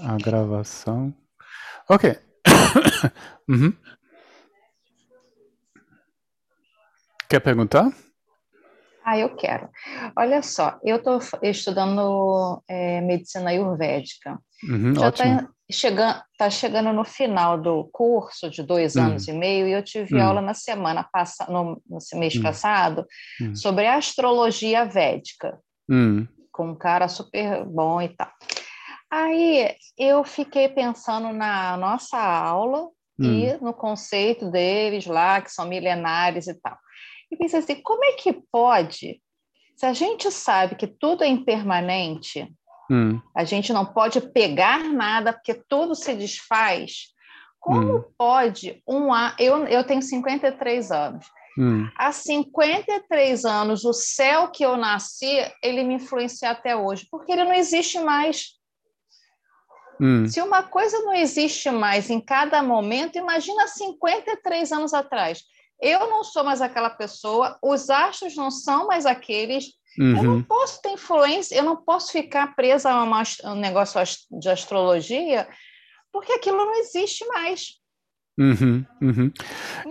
a gravação. Ok. uhum. Quer perguntar? Ah, eu quero. Olha só, eu estou estudando é, medicina ayurvédica. Uhum, Já está chegando, tá chegando no final do curso de dois Hum, anos e meio, e eu tive hum, aula na semana passada, no, no mês hum, passado, hum, sobre astrologia védica, hum, com um cara super bom e tal. Aí eu fiquei pensando na nossa aula hum, e no conceito deles lá, que são milenares e tal. E pensei assim, como é que pode, se a gente sabe que tudo é impermanente, hum, a gente não pode pegar nada porque tudo se desfaz, como hum, pode um a eu, eu tenho 53 anos. hum, Há 53 anos, o céu que eu nasci, ele me influencia até hoje, porque ele não existe mais. Hum, Se uma coisa não existe mais em cada momento, imagina 53 anos atrás. Eu não sou mais aquela pessoa, os astros não são mais aqueles. Eu não uhum, posso ter influência, eu não posso ficar presa a, um negócio de astrologia, porque aquilo não existe mais. uhum, uhum.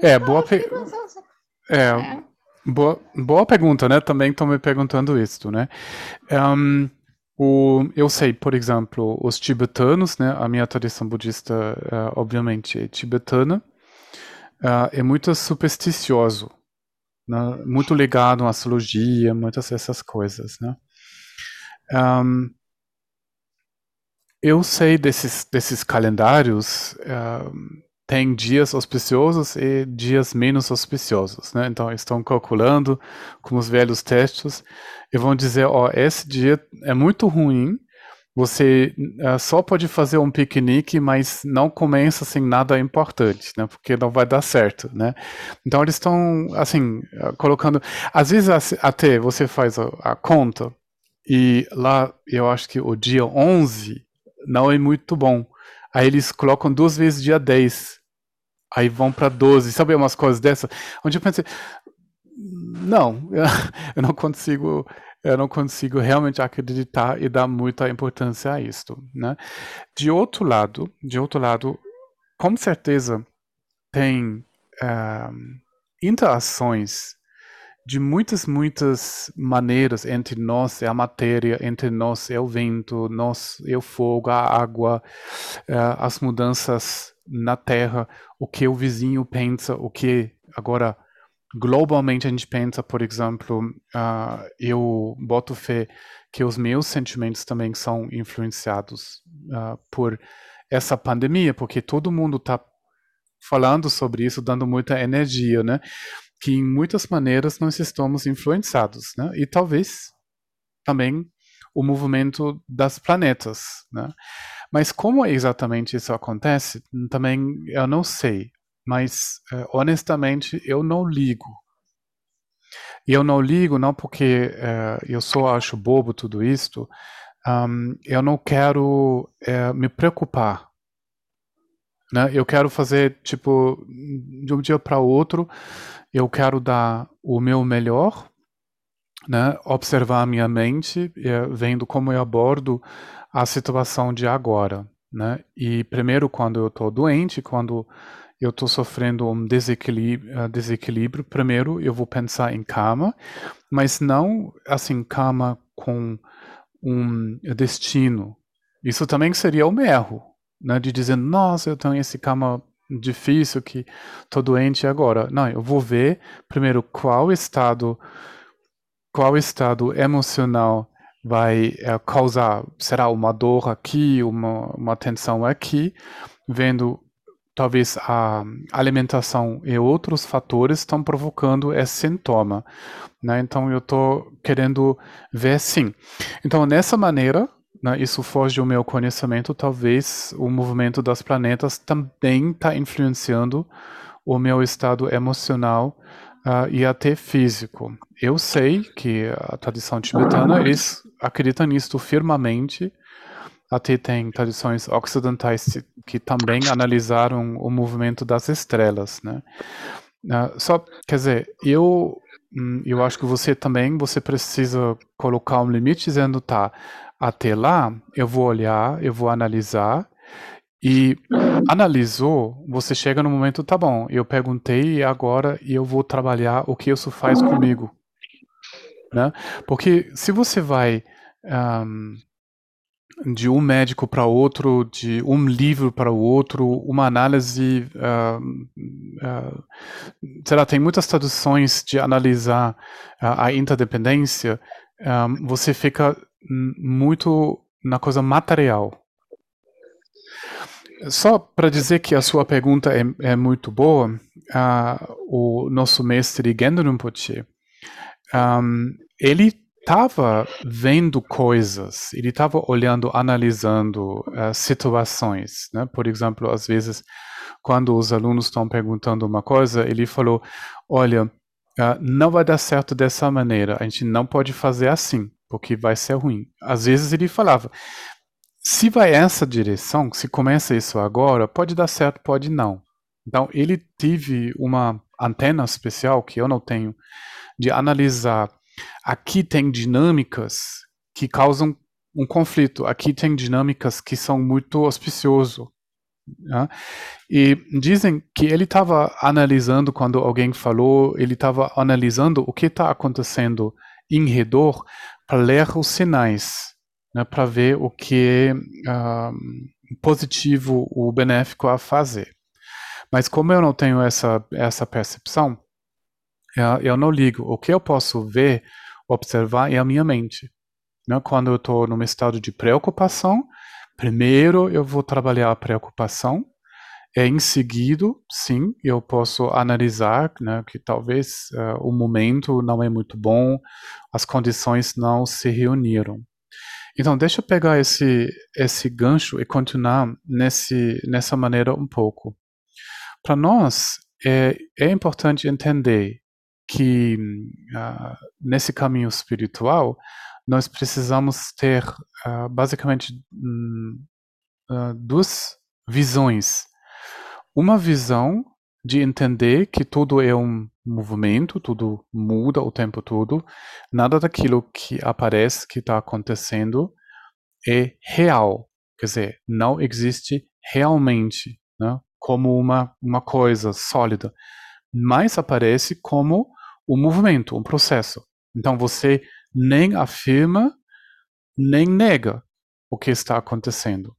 É, Então boa, eu fiquei pe- pensando assim, é, é, boa, boa pergunta, né? Também estou me perguntando isso, né? Ahn, o, eu sei, por exemplo, os tibetanos, né? A minha tradição budista, eh, obviamente, é tibetana, ah, é muito supersticioso, né? Muito ligado à astrologia, muitas dessas coisas, né? Ahn, eu sei desses, desses calendários, ahn, tem dias auspiciosos e dias menos auspiciosos, né? Então, estão calculando com os velhos textos e vão dizer, ó, esse dia é muito ruim, você eh, só pode fazer um piquenique, mas não começa assim nada importante, né? Porque não vai dar certo, né? Então eles estão assim eh, colocando, às vezes até você faz a, a conta e lá eu acho que o dia 11 não é muito bom. Aí eles colocam duas vezes dia 10. Aí vão para 12, sabe umas coisas dessas? Onde eu pensei, não, eu não consigo, eu não consigo realmente acreditar e dar muita importância a isto, né? De outro lado, de outro lado, com certeza tem ah, interações de muitas, muitas maneiras entre nós e a matéria, entre nós e o vento, nós e o fogo, a água, ah, as mudanças na Terra, o que o vizinho pensa, o que agora globalmente a gente pensa, por exemplo, ah, eu boto fé que os meus sentimentos também são influenciados ah, por essa pandemia, porque todo mundo está falando sobre isso, dando muita energia, né? Que em muitas maneiras nós estamos influenciados, né? E talvez também o movimento das planetas, né? Mas como exatamente isso acontece, também eu não sei. Mas eh, honestamente eu não ligo. E eu não ligo não porque eh, eu só acho bobo tudo isto. ahm, eu não quero eh, me preocupar né? Eu quero fazer, tipo, de um dia para outro, eu quero dar o meu melhor, né? Observar a minha mente, eh, vendo como eu abordo a situação de agora, né? E primeiro, quando eu estou doente, quando eu estou sofrendo um desequilíbrio, eh, desequilíbrio, primeiro eu vou pensar em cama, mas não assim cama com um destino. Isso também seria um erro, né? De dizer, nossa, eu tenho esse cama difícil que tô doente agora. Não, eu vou ver primeiro qual estado, qual estado emocional vai eh, causar, será uma dor aqui, uma, uma tensão aqui, vendo talvez a alimentação e outros fatores estão provocando esse sintoma, né? Então eu estou querendo ver sim. Então nessa maneira, né, isso foge do meu conhecimento, talvez o movimento das planetas também está influenciando o meu estado emocional ah, e até físico. Eu sei que a tradição tibetana eles acreditam nisso firmemente. Até tem tradições ocidentais que também analisaram o movimento das estrelas, né? Ah, só, quer dizer, eu, hum, eu acho que você também, você precisa colocar um limite dizendo, tá, Até lá, eu vou olhar, eu vou analisar, e analisou, você chega no momento, tá bom, eu perguntei agora e eu vou trabalhar o que isso faz comigo. Né? Porque se você vai um, de um médico para outro, de um livro para o outro, uma análise, uh, uh, sei lá, tem muitas traduções de analisar uh, a interdependência, um, você fica muito na coisa material. Só para dizer que a sua pergunta é, é muito boa, o nosso mestre Gendo um, ele estava vendo coisas, ele estava olhando, analisando uh, situações. Né? Por exemplo, às vezes, quando os alunos estão perguntando uma coisa, ele falou: Olha, uh, não vai dar certo dessa maneira, a gente não pode fazer assim, porque vai ser ruim. Às vezes ele falava: se vai essa direção, se começa isso agora, pode dar certo, pode não. Então, ele teve uma antena especial que eu não tenho de analisar. Aqui tem dinâmicas que causam um conflito. Aqui tem dinâmicas que são muito auspiciosas. Né? E dizem que ele estava analisando quando alguém falou, ele estava analisando o que está acontecendo em redor para ler os sinais né, para ver o que é uh, positivo ou benéfico a fazer. Mas como eu não tenho essa, essa percepção, eu, eu não ligo. O que eu posso ver, observar é a minha mente. Né? Quando eu estou num estado de preocupação, primeiro eu vou trabalhar a preocupação, e em seguida, sim, eu posso analisar né, que talvez uh, o momento não é muito bom, as condições não se reuniram. Então, deixa eu pegar esse, esse gancho e continuar nesse, nessa maneira um pouco. Para nós, é, é importante entender que uh, nesse caminho espiritual, nós precisamos ter uh, basicamente um, uh, duas visões. Uma visão de entender que tudo é um movimento, tudo muda o tempo todo, nada daquilo que aparece, que está acontecendo, é real. Quer dizer, não existe realmente né, como uma, uma coisa sólida, mas aparece como um movimento, um processo. Então você nem afirma, nem nega o que está acontecendo.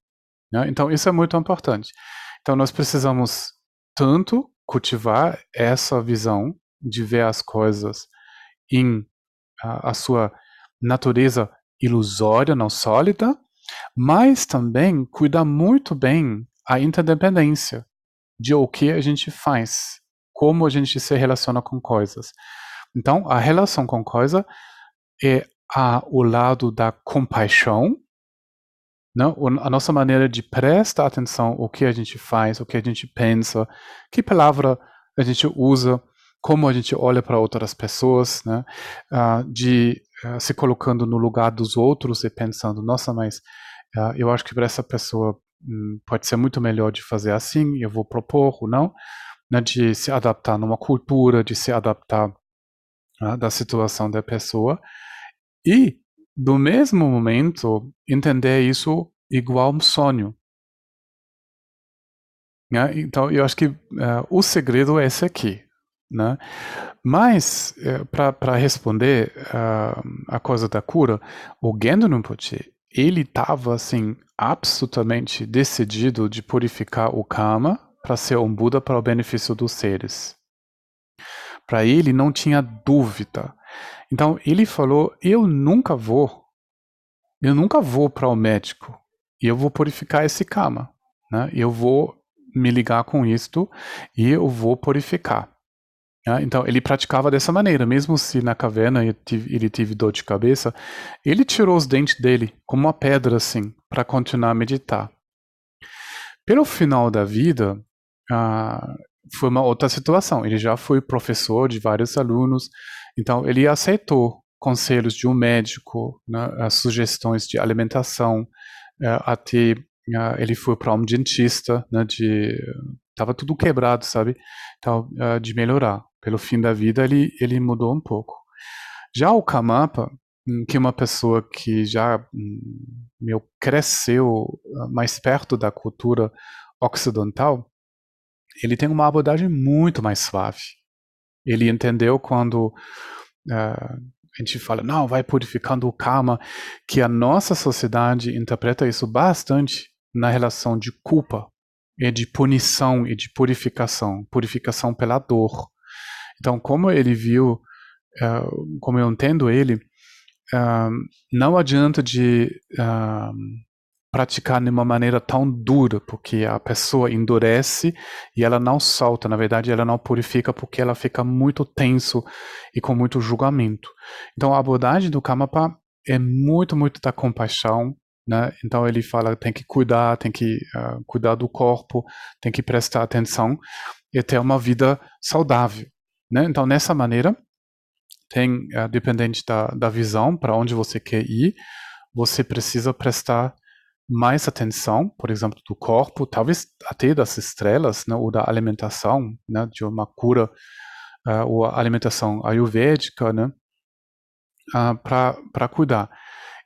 Né? Então isso é muito importante. Então nós precisamos tanto cultivar essa visão de ver as coisas em a, a sua natureza ilusória, não sólida, mas também cuidar muito bem a interdependência de o que a gente faz, como a gente se relaciona com coisas. Então, a relação com coisa é a, o lado da compaixão, não? A nossa maneira de prestar atenção o que a gente faz, o que a gente pensa, que palavra a gente usa, como a gente olha para outras pessoas, né? Uh, de uh, se colocando no lugar dos outros e pensando, nossa, mas uh, eu acho que para essa pessoa um, pode ser muito melhor de fazer assim, eu vou propor ou não, né? de se adaptar numa cultura, de se adaptar da situação da pessoa e do mesmo momento, entender isso igual um sonho. Né? Então, eu acho que uh, o segredo é esse aqui. Né? Mas, uh, para responder uh, a coisa da cura, o Gendo Rinpoche, ele estava assim, absolutamente decidido de purificar o karma para ser um Buda para o benefício dos seres. Para ele não tinha dúvida então ele falou: Eu nunca vou, eu nunca vou para o médico e eu vou purificar esse karma. Né? Eu vou me ligar com isto e eu vou purificar. Né? Então ele praticava dessa maneira, mesmo se na caverna ele teve, ele teve dor de cabeça, ele tirou os dentes dele como uma pedra assim para continuar a meditar. Pelo final da vida, ah, foi uma outra situação. Ele já foi professor de vários alunos, então, ele aceitou conselhos de um médico, né, sugestões de alimentação, é, até é, ele foi para um dentista, né, de tava tudo quebrado, sabe? Então, é, de melhorar. Pelo fim da vida, ele ele mudou um pouco. Já o Kamapa, hum, que uma pessoa que já hum, meu, cresceu ah, mais perto da cultura ocidental, ele tem uma abordagem muito mais suave. Ele entendeu quando uh, a gente fala, não, vai purificando o karma, que a nossa sociedade interpreta isso bastante na relação de culpa e de punição e de purificação, purificação pela dor. Então, como ele viu, uh, como eu entendo ele, uh, não adianta de uh, praticar de uma maneira tão dura, porque a pessoa endurece e ela não solta, na verdade ela não purifica porque ela fica muito tenso e com muito julgamento. Então a abordagem do Kamapa é muito, muito da compaixão, né? Então ele fala tem que cuidar, tem que uh, cuidar do corpo, tem que prestar atenção e ter uma vida saudável. Né? Então nessa maneira tem uh, dependente da, da visão para onde você quer ir, você precisa prestar mais atenção, por exemplo, do corpo, talvez até das estrelas, né, ou da alimentação, né, de uma cura uh, ou alimentação ayurvédica, né, uh, para cuidar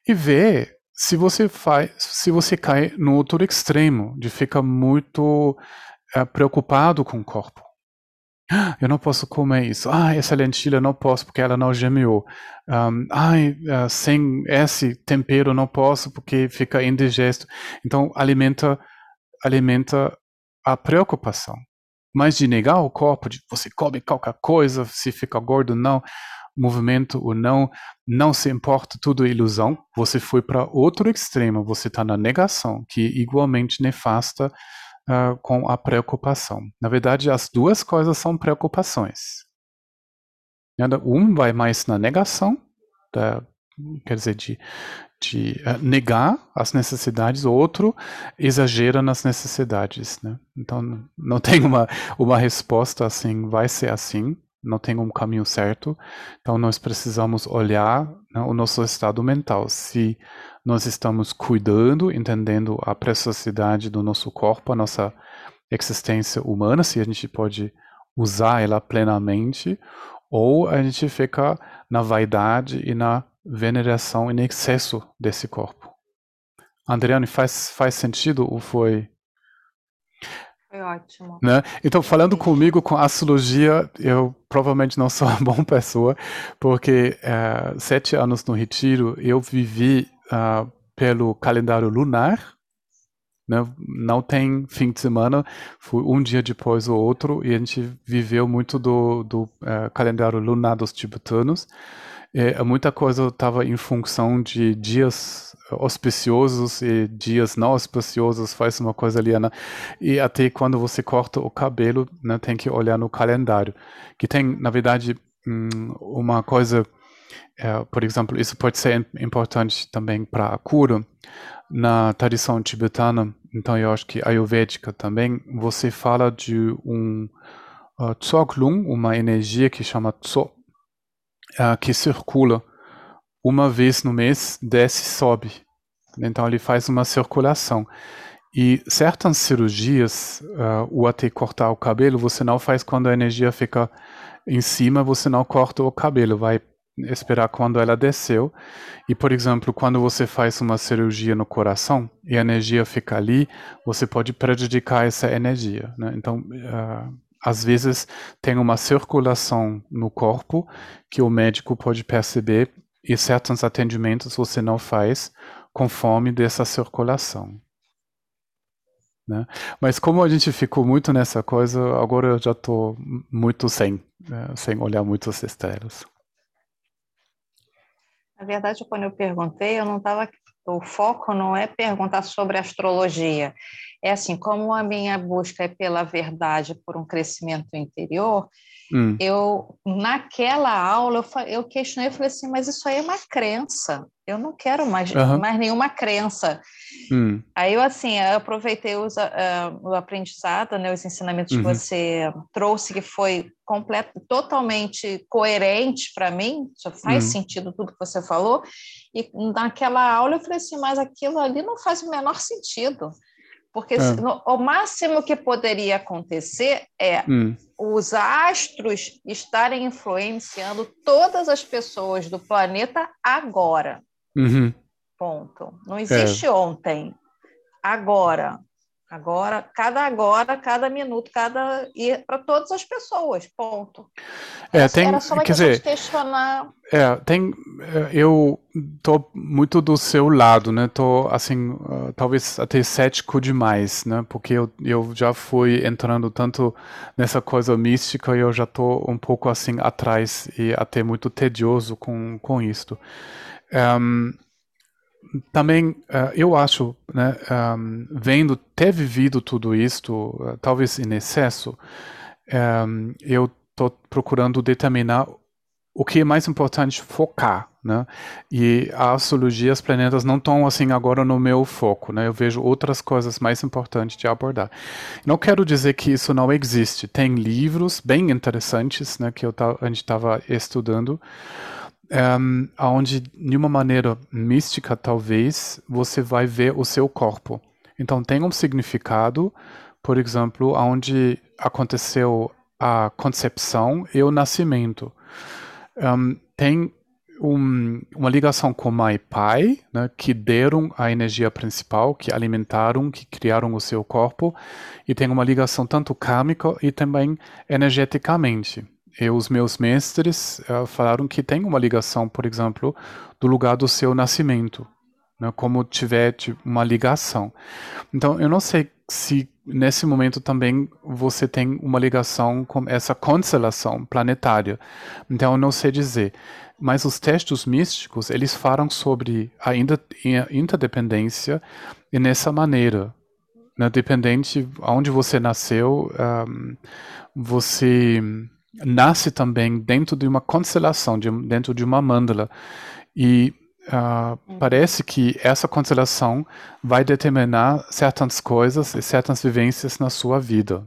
e ver se você faz, se você cai no outro extremo de ficar muito uh, preocupado com o corpo. Eu não posso comer isso. Ah, essa lentilha não posso porque ela não gemeou. Um, ai, uh, sem esse tempero não posso porque fica indigesto. Então alimenta, alimenta a preocupação. Mas de negar o corpo, de você come qualquer coisa, se fica gordo não, movimento ou não, não se importa, tudo é ilusão. Você foi para outro extremo, você está na negação, que é igualmente nefasta uh, com a preocupação. Na verdade, as duas coisas são preocupações. Um vai mais na negação, da, quer dizer, de, de uh, negar as necessidades, o outro exagera nas necessidades. Né? Então, não tem uma, uma resposta assim, vai ser assim, não tem um caminho certo. Então, nós precisamos olhar né, o nosso estado mental. Se nós estamos cuidando, entendendo a preciosidade do nosso corpo, a nossa existência humana, se a gente pode usar ela plenamente, ou a gente fica na vaidade e na veneração em excesso desse corpo. Andriane, faz, faz sentido ou foi foi ótimo. Né? Então, falando comigo com astrologia, eu provavelmente não sou uma boa pessoa, porque uh, sete anos no retiro eu vivi uh, pelo calendário lunar. Né? Não tem fim de semana, foi um dia depois o outro, e a gente viveu muito do, do uh, calendário lunar dos tibetanos. E, muita coisa estava em função de dias auspiciosos e dias não auspiciosos, faz uma coisa ali, né? E até quando você corta o cabelo, né, tem que olhar no calendário. Que tem, na verdade, hum, uma coisa, é, por exemplo, isso pode ser importante também para a cura. Na tradição tibetana, então eu acho que ayurvédica também, você fala de um uh, uma energia que chama tso, uh, que circula uma vez no mês desce e sobe. Então ele faz uma circulação. E certas cirurgias, uh, o até cortar o cabelo, você não faz quando a energia fica em cima, você não corta o cabelo, vai esperar quando ela desceu. E, por exemplo, quando você faz uma cirurgia no coração e a energia fica ali, você pode prejudicar essa energia. Né? Então, uh, às vezes tem uma circulação no corpo que o médico pode perceber e certos atendimentos você não faz conforme dessa circulação. Né? Mas como a gente ficou muito nessa coisa, agora eu já estou muito sem, né? sem olhar muito as estrelas. Na verdade, quando eu perguntei, eu não estava. O foco não é perguntar sobre astrologia. É assim, como a minha busca é pela verdade, por um crescimento interior, Hum. Eu, naquela aula, eu, eu questionei, eu falei assim, mas isso aí é uma crença. Eu não quero mais, uhum. mais nenhuma crença. Hum. Aí eu, assim, eu aproveitei os, uh, o aprendizado, né, os ensinamentos uhum. que você trouxe, que foi completo, totalmente coerente para mim, só faz uhum. sentido tudo que você falou. E naquela aula eu falei assim, mas aquilo ali não faz o menor sentido. Porque é. no, o máximo que poderia acontecer é hum os astros estarem influenciando todas as pessoas do planeta agora. Uhum. Ponto. Não existe é. ontem. Agora. Agora, cada agora, cada minuto, cada e para todas as pessoas, ponto. É, tem, Era só quer dizer, questionar. É, tem, é, eu tô muito do seu lado, né? Tô assim, uh, talvez até cético demais, né? Porque eu, eu já fui entrando tanto nessa coisa mística e eu já tô um pouco assim atrás e até muito tedioso com com isto. Um, também uh, eu acho, né, um, vendo ter vivido tudo isto, uh, talvez em excesso, um, eu estou procurando determinar o que é mais importante focar, né? E a astrologia, os planetas não estão assim agora no meu foco, né? Eu vejo outras coisas mais importantes de abordar. Não quero dizer que isso não existe. Tem livros bem interessantes, né? Que eu a gente estava estudando um, onde, de uma maneira mística, talvez, você vai ver o seu corpo. Então, tem um significado, por exemplo, onde aconteceu a concepção e o nascimento. Um, tem um, uma ligação com mãe e pai, né, que deram a energia principal, que alimentaram, que criaram o seu corpo, e tem uma ligação tanto kármica e também energeticamente e os meus mestres uh, falaram que tem uma ligação, por exemplo, do lugar do seu nascimento, né, como tiver tipo, uma ligação. Então, eu não sei se nesse momento também você tem uma ligação com essa constelação planetária. Então, eu não sei dizer. Mas os textos místicos, eles falam sobre a interdependência e nessa maneira. Né, dependente aonde você nasceu, um, você nasce também dentro de uma constelação, de, dentro de uma mandala. E uh, parece que essa constelação vai determinar certas coisas e certas vivências na sua vida.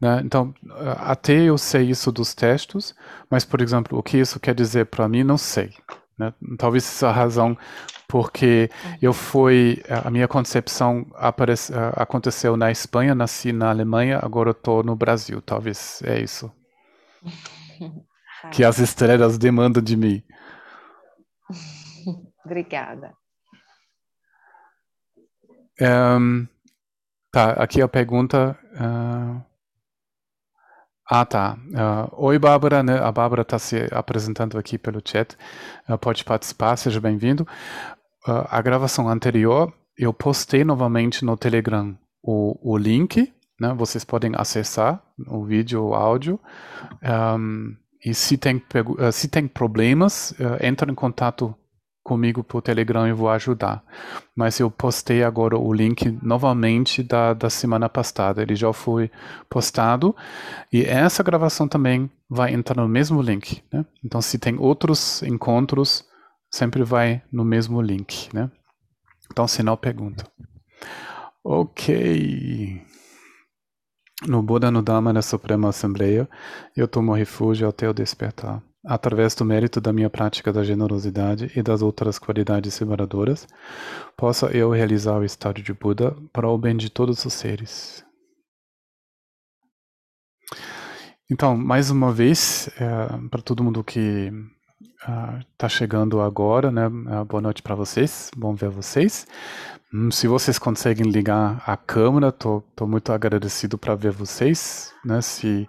Né? Então, até eu sei isso dos textos, mas, por exemplo, o que isso quer dizer para mim, não sei. Né? Talvez essa é a razão porque eu fui, a minha concepção aparece, aconteceu na Espanha, nasci na Alemanha, agora estou no Brasil. Talvez é isso. que as estrelas demandam de mim. Obrigada. Um, tá, aqui a pergunta. Uh, ah, tá. Uh, Oi, Bárbara. Né? A Bárbara está se apresentando aqui pelo chat. Uh, pode participar, seja bem-vindo. a gravação anterior, eu postei novamente no Telegram o, o link né? Vocês podem acessar o vídeo ou áudio. Um, e se tem, uh, se tem problemas, uh, entra em contato comigo por Telegram e vou ajudar. Mas eu postei agora o link novamente da, da semana passada. Ele já foi postado. E essa gravação também vai entrar no mesmo link. Né? Então, se tem outros encontros, sempre vai no mesmo link. Né? Então, sinal pergunta. Ok. No Buda, no Dhamma, na Suprema Assembleia, eu tomo refúgio até o despertar. Através do mérito da minha prática da generosidade e das outras qualidades separadoras, possa eu realizar o estado de Buda para o bem de todos os seres. Então, mais uma vez, é, para todo mundo que está uh, chegando agora, né? Uh, boa noite para vocês, bom ver vocês. Hum, se vocês conseguem ligar a câmera, tô, tô muito agradecido para ver vocês, né? Se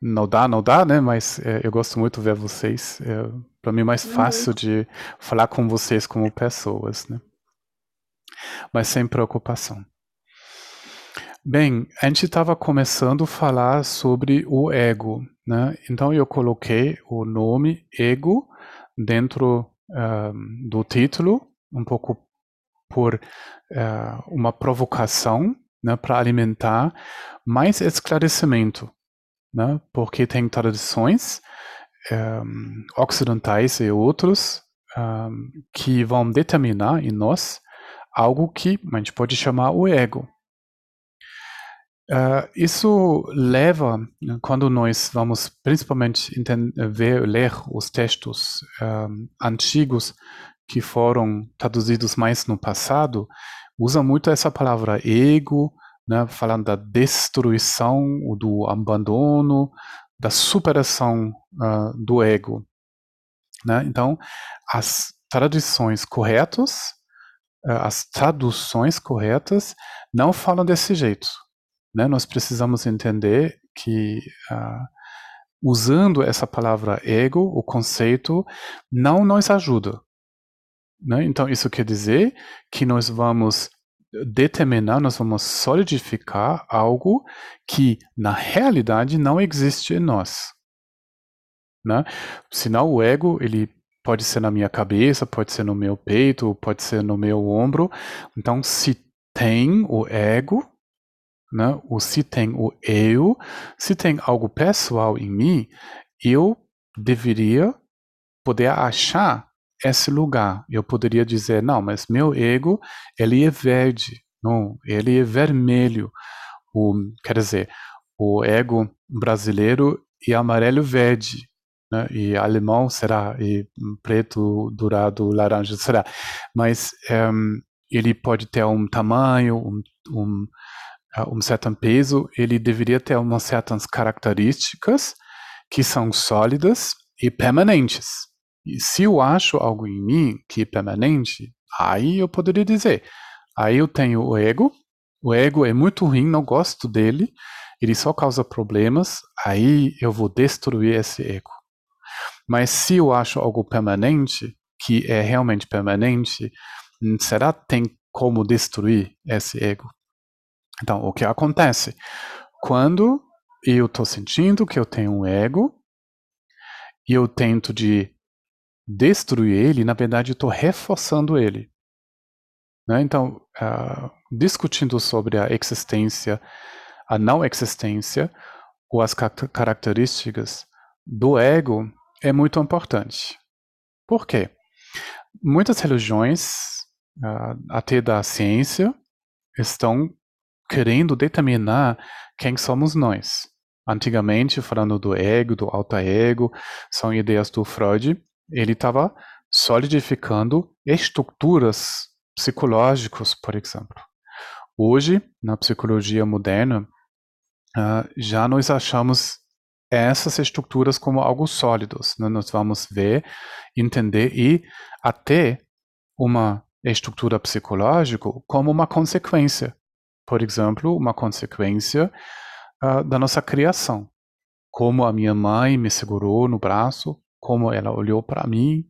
não dá, não dá, né? Mas é, eu gosto muito de ver vocês. É, para mim é mais fácil de falar com vocês como pessoas, né? Mas sem preocupação. Bem, a gente estava começando a falar sobre o ego, né? Então eu coloquei o nome ego dentro uh, do título, um pouco por uh, uma provocação né, para alimentar mais esclarecimento, né, porque tem tradições um, ocidentais e outros um, que vão determinar em nós algo que a gente pode chamar o ego. Uh, isso leva, quando nós vamos principalmente ver, ler os textos antigos que foram traduzidos mais no passado, usa muito essa palavra ego, né, falando da destruição, do abandono, da superação uh, do ego. Né? Então, as tradições corretas, uh, as traduções corretas, não falam desse jeito. Né? Nós precisamos entender que uh, usando essa palavra ego, o conceito, não nos ajuda. Né? Então, isso quer dizer que nós vamos determinar, nós vamos solidificar algo que na realidade não existe em nós. Né? Senão o ego, ele pode ser na minha cabeça, pode ser no meu peito, pode ser no meu ombro. Então, se tem o ego, né? ou se tem o eu, se tem algo pessoal em mim, eu deveria poder achar esse lugar. Eu poderia dizer, não, mas meu ego, ele é verde, não, ele é vermelho. O, quer dizer, o ego brasileiro é amarelo verde, né? e alemão será, e preto, dourado, laranja será. Mas um, ele pode ter um tamanho, um, um, uh, um certo peso, ele deveria ter umas certas características que são sólidas e permanentes. E se eu acho algo em mim que é permanente, aí eu poderia dizer, aí eu tenho o ego, o ego é muito ruim, não gosto dele, ele só causa problemas, aí eu vou destruir esse ego. Mas se eu acho algo permanente, que é realmente permanente, hum, será que tem como destruir esse ego? Então, o que acontece? Quando eu estou sentindo que eu tenho um ego, e eu tento de destruir ele, na verdade estou reforçando ele. Né? Então, uh, discutindo sobre a existência, a não existência, ou as características do ego é muito importante. Por quê? Muitas religiões, uh, até da ciência, estão querendo determinar quem somos nós. Antigamente, falando do ego, do alto ego, são ideias do Freud, ele estava solidificando estruturas psicológicas, por exemplo. Hoje, na psicologia moderna, uh, já nós achamos essas estruturas como algo sólidos. Né? Nós vamos ver, entender e até uma estrutura psicológica como uma consequência. Por exemplo, uma consequência uh, da nossa criação. Como a minha mãe me segurou no braço como ela olhou para mim,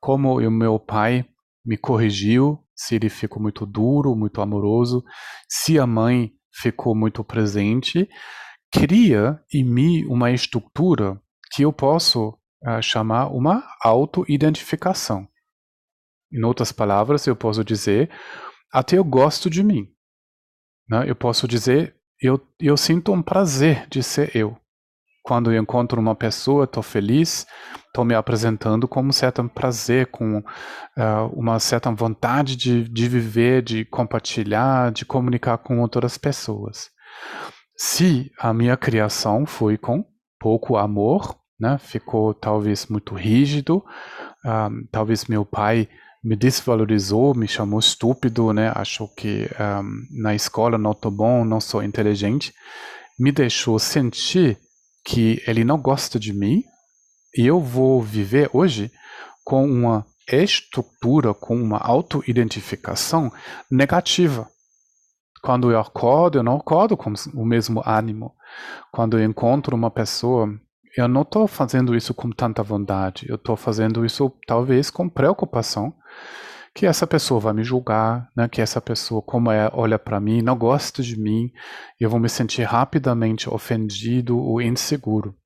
como o meu pai me corrigiu, se ele ficou muito duro, muito amoroso, se a mãe ficou muito presente, cria em mim uma estrutura que eu posso uh, chamar uma auto-identificação. Em outras palavras, eu posso dizer, até eu gosto de mim. Né? Eu posso dizer, eu, eu sinto um prazer de ser eu. Quando eu encontro uma pessoa, estou feliz, estou me apresentando com um certo prazer, com uh, uma certa vontade de, de viver, de compartilhar, de comunicar com outras pessoas. Se a minha criação foi com pouco amor, né, ficou talvez muito rígido, ah, talvez meu pai me desvalorizou, me chamou estúpido, né, achou que um, ah, na escola não estou bom, não sou inteligente, me deixou sentir que ele não gosta de mim e eu vou viver hoje com uma estrutura, com uma auto-identificação negativa. Quando eu acordo, eu não acordo com o mesmo ânimo. Quando eu encontro uma pessoa, eu não estou fazendo isso com tanta vontade. Eu estou fazendo isso talvez com preocupação que essa pessoa vai me julgar, né? que essa pessoa, como é, olha para mim, não gosta de mim, e eu vou me sentir rapidamente ofendido ou inseguro.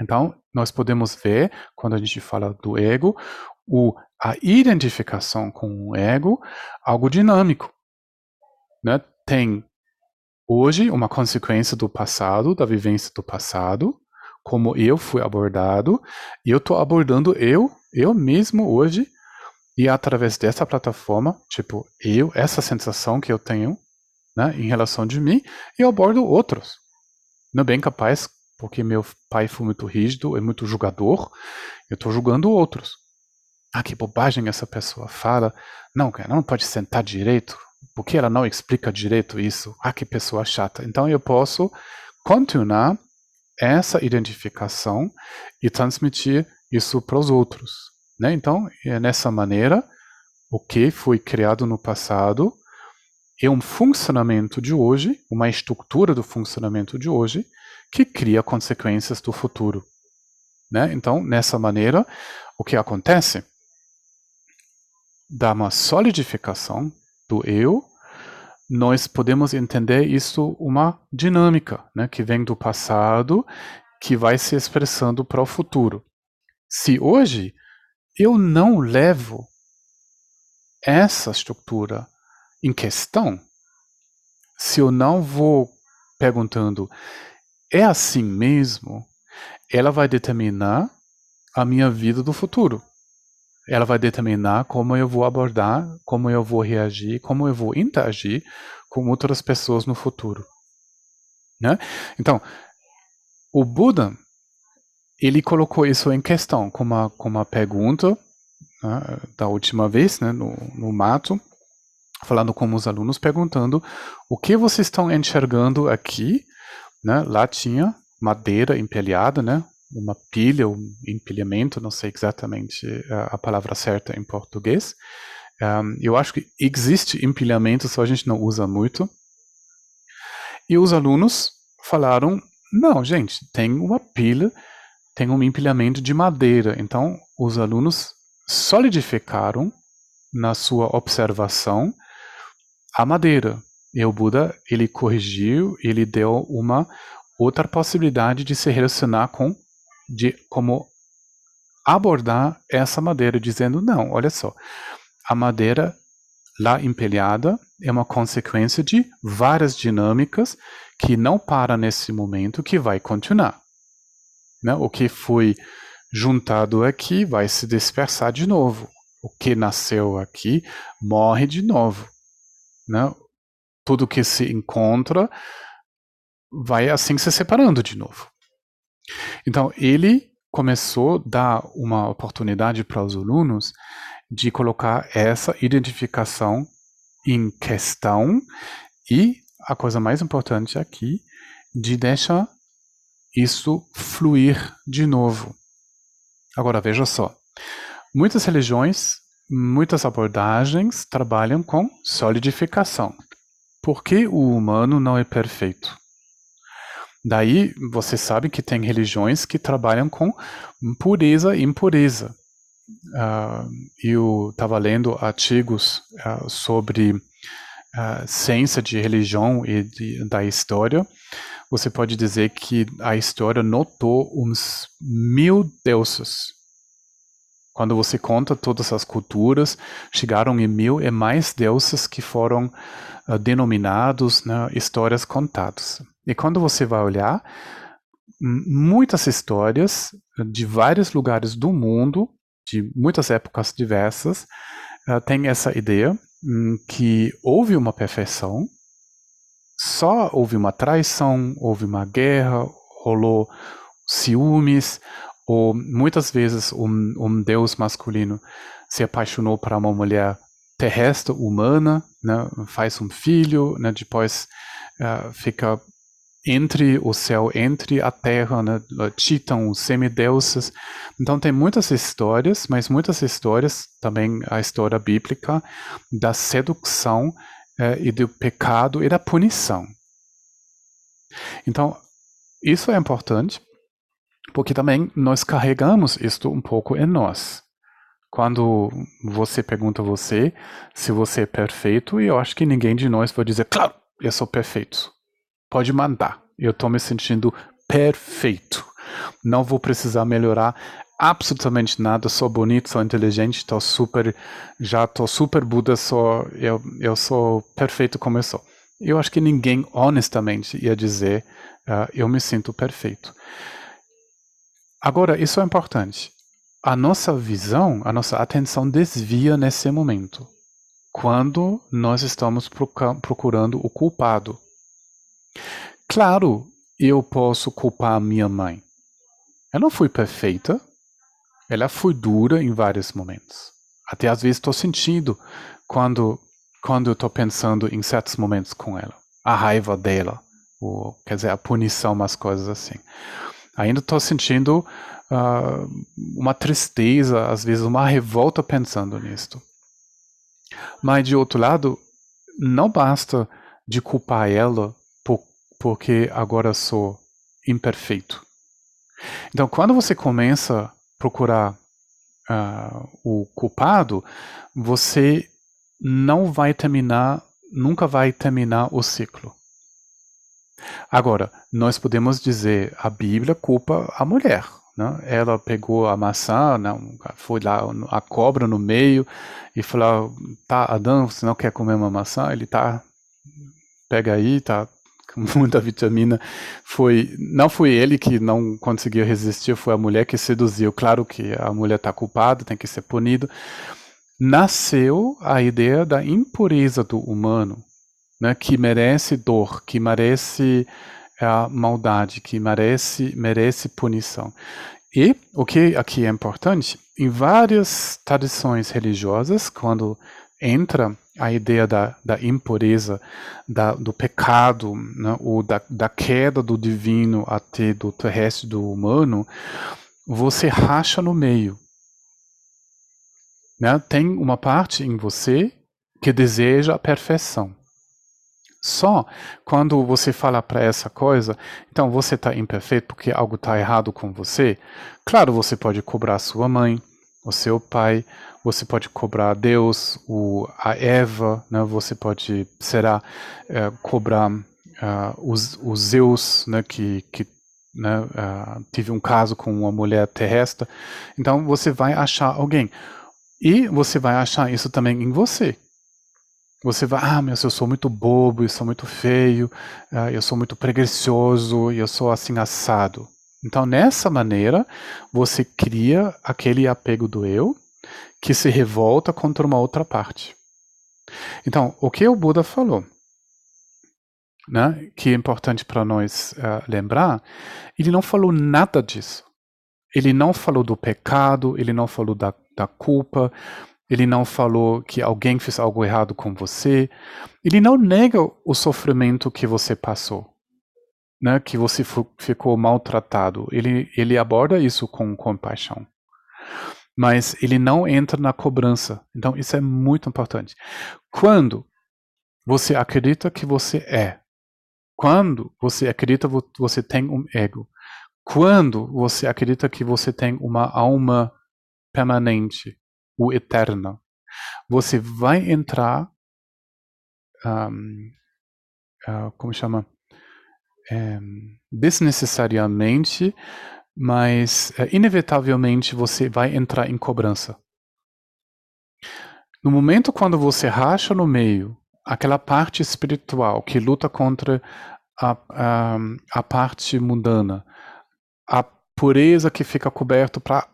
Então, nós podemos ver, quando a gente fala do ego, o, a identificação com o ego, algo dinâmico. Né? Tem hoje uma consequência do passado, da vivência do passado, como eu fui abordado, e eu estou abordando eu, eu mesmo hoje, e através dessa plataforma, tipo, eu, essa sensação que eu tenho, né, em relação de mim, eu abordo outros. Não é bem capaz, porque meu pai foi muito rígido, é muito julgador, eu estou julgando outros. Ah, que bobagem essa pessoa fala. Não, cara, não pode sentar direito. Por que ela não explica direito isso? Ah, que pessoa chata. Então eu posso continuar essa identificação e transmitir isso para os outros. Né? Então, é nessa maneira, o que foi criado no passado é um funcionamento de hoje, uma estrutura do funcionamento de hoje, que cria consequências do futuro. Né? Então, nessa maneira, o que acontece? Dá uma solidificação do eu, nós podemos entender isso uma dinâmica, né, que vem do passado, que vai se expressando para o futuro. Se hoje eu não levo essa estrutura em questão, se eu não vou perguntando, é assim mesmo? Ela vai determinar a minha vida do futuro. Ela vai determinar como eu vou abordar, como eu vou reagir, como eu vou interagir com outras pessoas no futuro. Né? Então, o Buda, ele colocou isso em questão com uma, com uma pergunta né, da última vez, né, no, no mato, falando com os alunos, perguntando o que vocês estão enxergando aqui. Né? Lá tinha madeira empilhada, né? uma pilha, um empilhamento, não sei exatamente a, a palavra certa em português. Um, eu acho que existe empilhamento, só a gente não usa muito. E os alunos falaram: não, gente, tem uma pilha, tem um empilhamento de madeira. Então, os alunos solidificaram na sua observação a madeira. E o Buda, ele corrigiu, ele deu uma outra possibilidade de se relacionar com, de como abordar essa madeira, dizendo, não, olha só, a madeira lá empilhada é uma consequência de várias dinâmicas que não para nesse momento, que vai continuar. Né? O que foi juntado aqui vai se dispersar de novo. O que nasceu aqui morre de novo. Né? Tudo que se encontra vai assim se separando de novo. Então, ele começou a dar uma oportunidade para os alunos de colocar essa identificação em questão e a coisa mais importante aqui, de deixar isso fluir de novo. Agora veja só, muitas religiões, muitas abordagens trabalham com solidificação. Porque o humano não é perfeito? Daí você sabe que tem religiões que trabalham com pureza e impureza. Uh, eu estava lendo artigos uh, sobre uh, ciência de religião e de, da história. Você pode dizer que a história notou uns mil deuses. Quando você conta todas as culturas, chegaram em mil e mais deuses que foram denominados, né, histórias contadas. E quando você vai olhar, muitas histórias de vários lugares do mundo de muitas épocas diversas, uh, tem essa ideia um, que houve uma perfeição, só houve uma traição, houve uma guerra, rolou ciúmes, ou muitas vezes um, um deus masculino se apaixonou por uma mulher terrestre humana, né, faz um filho, né, depois uh, fica entre o céu, entre a terra, né, Titã, os semideuses. Então tem muitas histórias, mas muitas histórias, também a história bíblica, da sedução eh, e do pecado e da punição. Então, isso é importante, porque também nós carregamos isto um pouco em nós. Quando você pergunta a você se você é perfeito, e eu acho que ninguém de nós vai dizer, claro, eu sou perfeito. Pode mandar. Eu estou me sentindo perfeito. Não vou precisar melhorar absolutamente nada. Sou bonito, sou inteligente, estou super, já estou super Buda. Sou, eu, eu sou perfeito como eu sou. Eu acho que ninguém honestamente ia dizer uh, eu me sinto perfeito. Agora, isso é importante. A nossa visão, a nossa atenção desvia nesse momento, quando nós estamos procurando o culpado. Claro, eu posso culpar minha mãe. Ela não foi perfeita. Ela foi dura em vários momentos. Até às vezes estou sentindo quando quando eu estou pensando em certos momentos com ela. A raiva dela, ou, quer dizer, a punição, umas coisas assim. Ainda estou sentindo uh, uma tristeza, às vezes uma revolta pensando nisto. Mas, de outro lado, não basta de culpar ela por, porque agora sou imperfeito. Então, quando você começa a procurar uh, o culpado, você não vai terminar, nunca vai terminar o ciclo. Agora, nós podemos dizer a Bíblia culpa a mulher. Né? Ela pegou a maçã, não, foi lá a cobra no meio e falou: tá, Adão, você não quer comer uma maçã? Ele tá, pega aí, tá muita vitamina. Foi, não foi ele que não conseguiu resistir, foi a mulher que seduziu. Claro que a mulher está culpada, tem que ser punido nasceu a ideia da impureza do humano, né, que merece dor, que merece a é, maldade, que merece, merece punição. E o que aqui é importante, em várias tradições religiosas, quando entra a ideia da, da impureza, da, do pecado, né, ou da, da queda do divino até do terrestre do humano, você racha no meio. Né? Tem uma parte em você que deseja a perfeição. Só quando você fala para essa coisa, então você está imperfeito porque algo está errado com você. Claro, você pode cobrar sua mãe, o seu pai, você pode cobrar Deus, o, a Eva, né? você pode, será, é, cobrar uh, os, os Zeus, né? que, que né? Uh, tive um caso com uma mulher terrestre. Então você vai achar alguém. E você vai achar isso também em você. Você vai, ah, mas eu sou muito bobo, eu sou muito feio, ah, eu sou muito preguiçoso, eu sou assim assado. Então, nessa maneira, você cria aquele apego do eu que se revolta contra uma outra parte. Então, o que o Buda falou, né, que é importante para nós uh, lembrar, ele não falou nada disso. Ele não falou do pecado, ele não falou da da culpa, ele não falou que alguém fez algo errado com você, ele não nega o sofrimento que você passou, né, que você ficou maltratado. Ele, ele aborda isso com compaixão. Mas ele não entra na cobrança. Então, isso é muito importante. Quando você acredita que você é, quando você acredita que você tem um ego, quando você acredita que você tem uma alma permanente, o eterno. Você vai entrar, um, uh, ah, como chama? Um, desnecessariamente, mas uh, inevitavelmente você vai entrar em cobrança. No momento quando você racha no meio, aquela parte espiritual que luta contra a, a, a parte mundana, a pureza que fica coberto para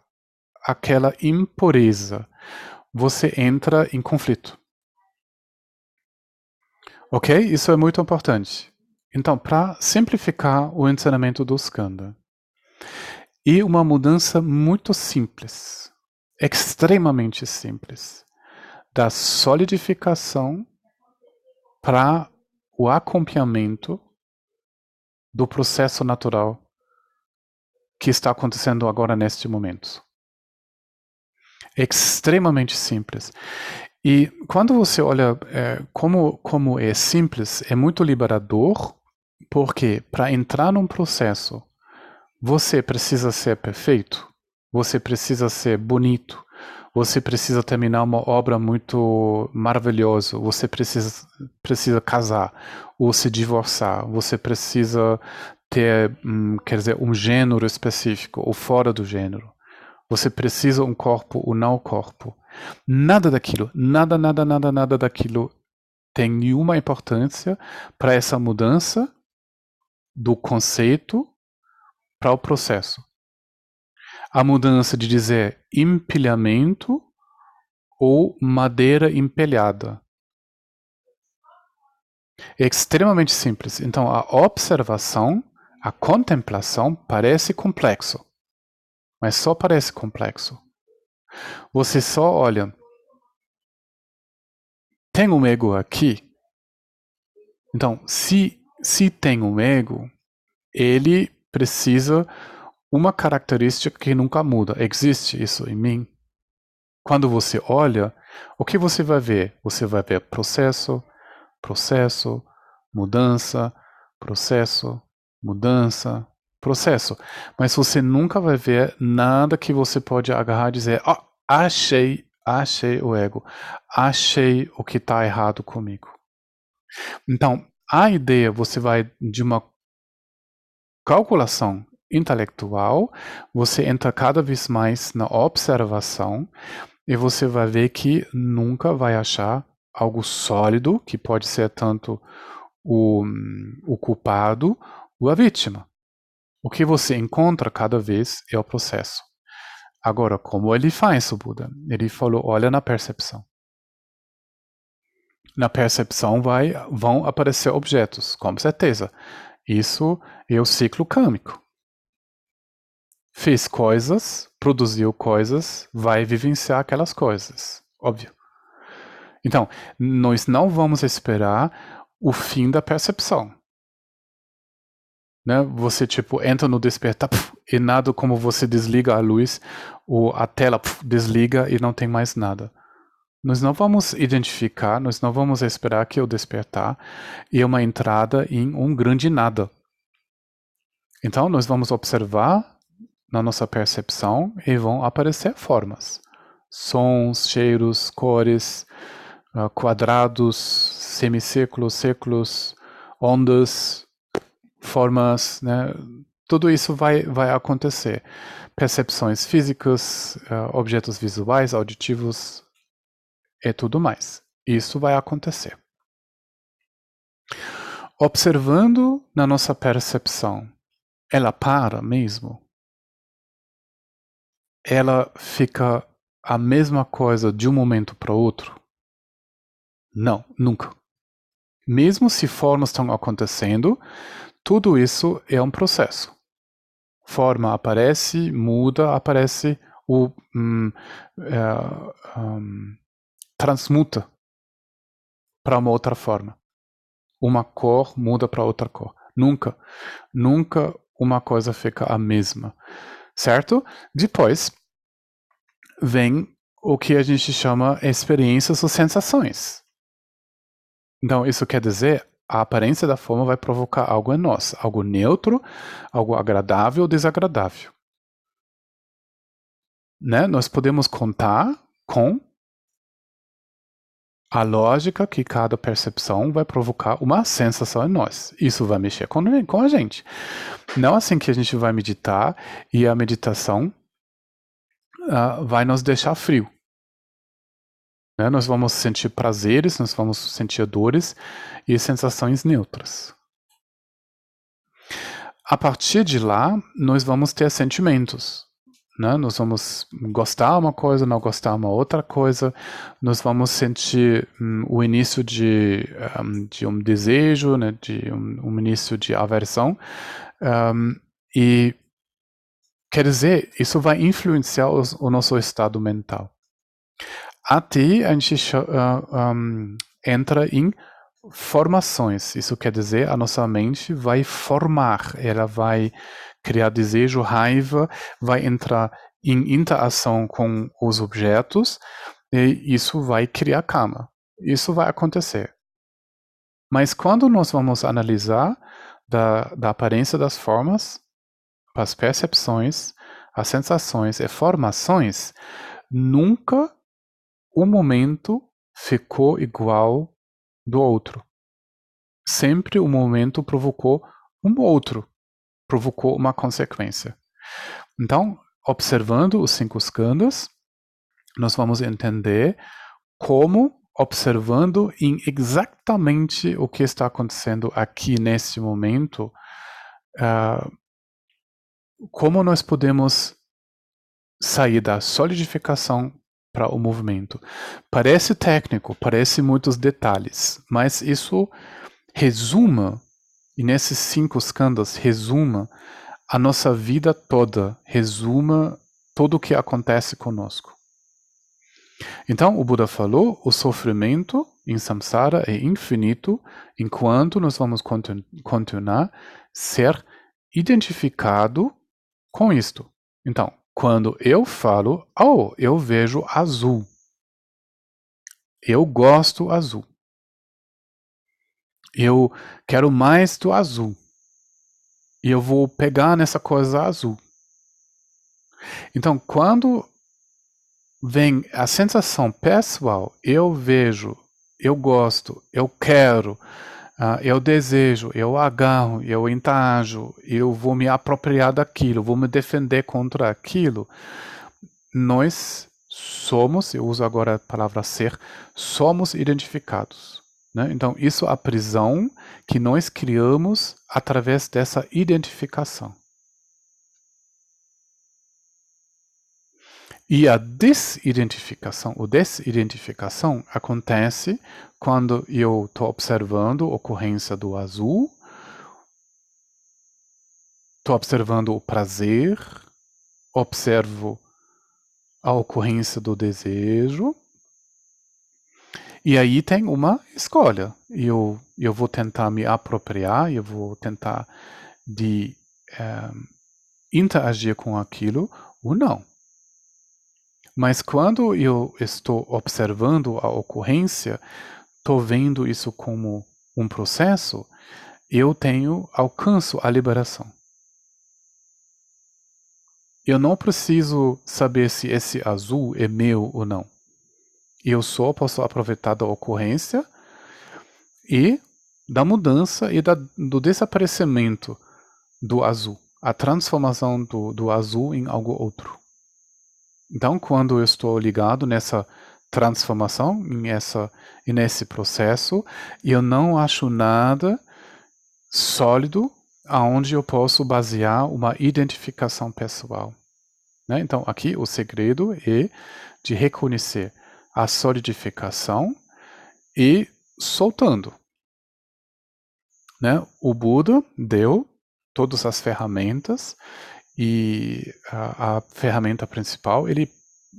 aquela impureza, você entra em conflito. Ok? Isso é muito importante. Então, para simplificar o ensinamento do Skanda, e uma mudança muito simples, extremamente simples, da solidificação para o acompanhamento do processo natural que está acontecendo agora neste momento extremamente simples. E quando você olha é, como, como é simples, é muito liberador, porque para entrar num processo, você precisa ser perfeito, você precisa ser bonito, você precisa terminar uma obra muito maravilhosa, você precisa, precisa casar ou se divorciar, você precisa ter, hum, quer dizer, um gênero específico ou fora do gênero. Você precisa um corpo ou não corpo. Nada daquilo, nada, nada, nada, nada daquilo tem nenhuma importância para essa mudança do conceito para o processo. A mudança de dizer empilhamento ou madeira empilhada. É extremamente simples. Então, a observação, a contemplação parece complexo mas só parece complexo. Você só olha tem um ego aqui. Então, se, se tem um ego, ele precisa uma característica que nunca muda. Existe isso em mim. Quando você olha, o que você vai ver? Você vai ver processo, processo, mudança, processo, mudança, processo. Mas você nunca vai ver nada que você pode agarrar e dizer, oh, achei, achei o ego, achei o que está errado comigo. Então, a ideia, você vai de uma calculação intelectual, você entra cada vez mais na observação e você vai ver que nunca vai achar algo sólido, que pode ser tanto o, o culpado ou a vítima. O que você encontra cada vez é o processo. Agora, como ele faz o Buda? Ele falou: olha na percepção. Na percepção vai, vão aparecer objetos, com certeza. Isso é o ciclo kâmico. Fez coisas, produziu coisas, vai vivenciar aquelas coisas. Óbvio. Então, nós não vamos esperar o fim da percepção. Né? Você, tipo, entra no despertar e nada como você desliga a luz, ou a tela desliga e não tem mais nada. Nós não vamos identificar, nós não vamos esperar que o despertar é uma entrada em um grande nada. Então, nós vamos observar na nossa percepção e vão aparecer formas. Sons, cheiros, cores, uh, quadrados, semicírculos, círculos, ondas, formas, né? Tudo isso vai, vai acontecer. Percepções físicas, uh, objetos visuais, auditivos e tudo mais. Isso vai acontecer. Observando na nossa percepção, ela para mesmo? Ela fica a mesma coisa de um momento para outro? Não, nunca. Mesmo se formas estão acontecendo, tudo isso é um processo. Forma aparece, muda, aparece, o um, é, um, transmuta para uma outra forma. Uma cor muda para outra cor. Nunca, nunca uma coisa fica a mesma, certo? Depois vem o que a gente chama experiências ou sensações. Então, isso quer dizer a aparência da forma vai provocar algo em nós, algo neutro, algo agradável ou desagradável. Né? Nós podemos contar com a lógica que cada percepção vai provocar uma sensação em nós. Isso vai mexer com, com a gente. Não assim que a gente vai meditar e a meditação uh, vai nos deixar frio. Né? Nós vamos sentir prazeres, nós vamos sentir dores e sensações neutras. A partir de lá, nós vamos ter sentimentos. Né? Nós vamos gostar uma coisa, não gostar uma outra coisa. Nós vamos sentir um, o início de um, de um desejo, né? de um, um início de aversão. Um, e quer dizer, isso vai influenciar os, o nosso estado mental. Até a gente uh, entra em formações. Isso quer dizer, a nossa mente vai formar, ela vai criar desejo, raiva, vai entrar em interação com os objetos e isso vai criar karma. Isso vai acontecer. Mas quando nós vamos analisar da, da aparência das formas, as percepções, as sensações e formações, nunca um momento ficou igual do outro. Sempre o momento provocou um outro, provocou uma consequência. Então, observando os cinco skandhas, nós vamos entender como, observando em exatamente o que está acontecendo aqui neste momento, uh, como nós podemos sair da solidificação para o movimento. Parece técnico, parece muitos detalhes, mas isso resuma, e nesses cinco skandhas, resuma a nossa vida toda, resuma tudo o que acontece conosco. Então, o Buda falou, o sofrimento em samsara é infinito enquanto nós vamos continuar ser identificado com isto. Então, quando eu falo, oh, eu vejo azul. Eu gosto azul. Eu quero mais do azul. E eu vou pegar nessa coisa azul. Então, quando vem a sensação pessoal, eu vejo, eu gosto, eu quero, uh, eu desejo, eu agarro, eu interajo, eu vou me apropriar daquilo, vou me defender contra aquilo. Nós somos, eu uso agora a palavra ser, somos identificados. Né? Então, isso é a prisão que nós criamos através dessa identificação. E a desidentificação, ou desidentificação, acontece quando eu estou observando a ocorrência do azul, estou observando o prazer, observo a ocorrência do desejo, e aí tem uma escolha. Eu, eu vou tentar me apropriar, eu vou tentar de é, interagir com aquilo ou não. Mas quando eu estou observando a ocorrência, estou vendo isso como um processo, eu tenho alcanço a liberação. Eu não preciso saber se esse azul é meu ou não. Eu só posso aproveitar da ocorrência e da mudança e da, do desaparecimento do azul, a transformação do, do azul em algo outro. Então, quando eu estou ligado nessa transformação, nessa, nesse processo, eu não acho nada sólido aonde eu posso basear uma identificação pessoal. Né? Então, aqui o segredo é de reconhecer a solidificação e soltando. Né? O Buda deu todas as ferramentas e a, a ferramenta principal ele,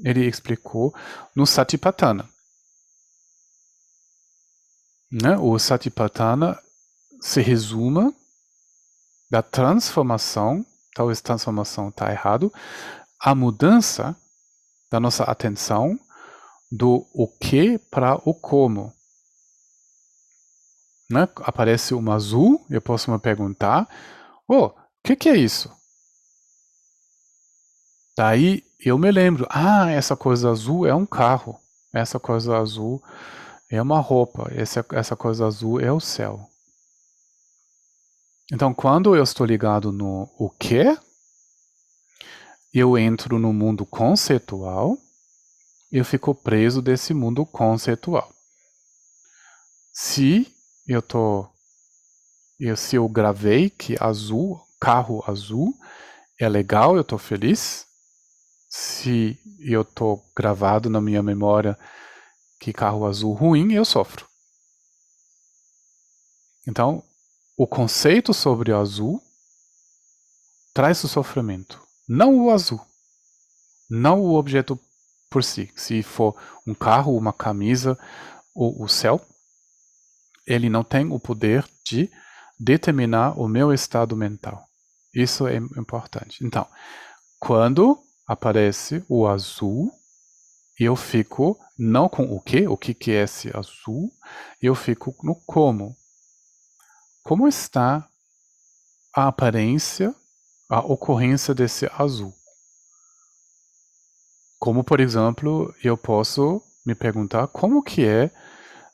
ele explicou no Satipatthana. Né? O Satipatthana se resuma da transformação, talvez transformação está errado, a mudança da nossa atenção do o que para o como. Né? Aparece um azul, eu posso me perguntar, oh, o que, que é isso? Daí eu me lembro, ah, essa coisa azul é um carro, essa coisa azul é uma roupa, essa, essa coisa azul é o céu. Então, quando eu estou ligado no o que, eu entro no mundo conceitual, eu fico preso desse mundo conceitual. Se eu tô, eu, se eu gravei que azul, carro azul, é legal, eu estou feliz, se eu estou gravado na minha memória que carro azul ruim, eu sofro. Então, o conceito sobre o azul traz o sofrimento, não o azul, não o objeto por si. Se for um carro, uma camisa ou o céu, ele não tem o poder de determinar o meu estado mental. Isso é importante. Então, quando aparece o azul, eu fico não com o que, o que, que é esse azul, eu fico no como. Como está a aparência, a ocorrência desse azul? Como, por exemplo, eu posso me perguntar como que é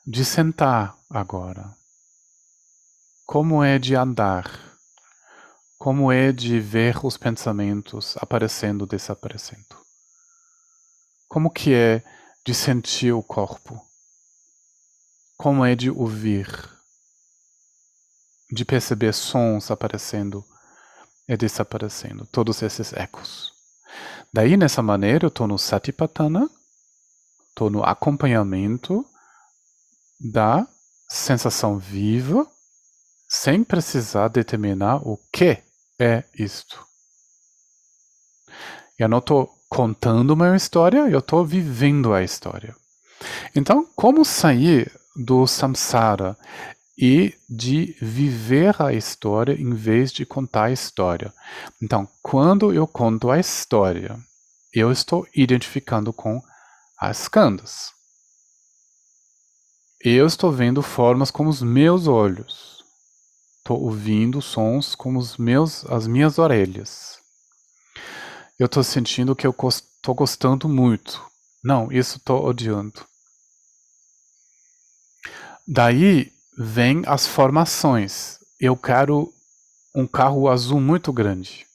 de sentar agora? Como é de andar? Como é de ver os pensamentos aparecendo, desaparecendo? Como que é de sentir o corpo? Como é de ouvir? De perceber sons aparecendo e desaparecendo, todos esses ecos. Daí, nessa maneira, eu estou no Satipatthana, estou no acompanhamento da sensação viva, sem precisar determinar o que é isto. Eu não estou contando uma história, eu estou vivendo a história. Então, como sair do samsara e de viver a história em vez de contar a história? Então, quando eu conto a história, eu estou identificando com as candas. Eu estou vendo formas com os meus olhos. Estou ouvindo sons com os meus, as minhas orelhas eu estou sentindo que eu estou gostando muito. Não, isso estou odiando. Daí vem as formações. Eu quero um carro azul muito grande.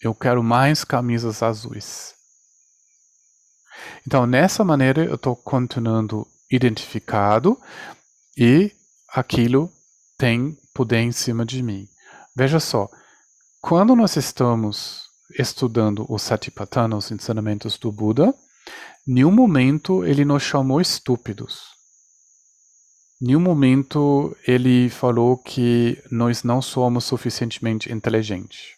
Eu quero mais camisas azuis. Então, nessa maneira, eu estou continuando identificado e aquilo tem poder em cima de mim. Veja só, quando nós estamos estudando o Satipatthana, os ensinamentos do Buda, nenhum momento ele nos chamou estúpidos. Nenhum momento ele falou que nós não somos suficientemente inteligentes.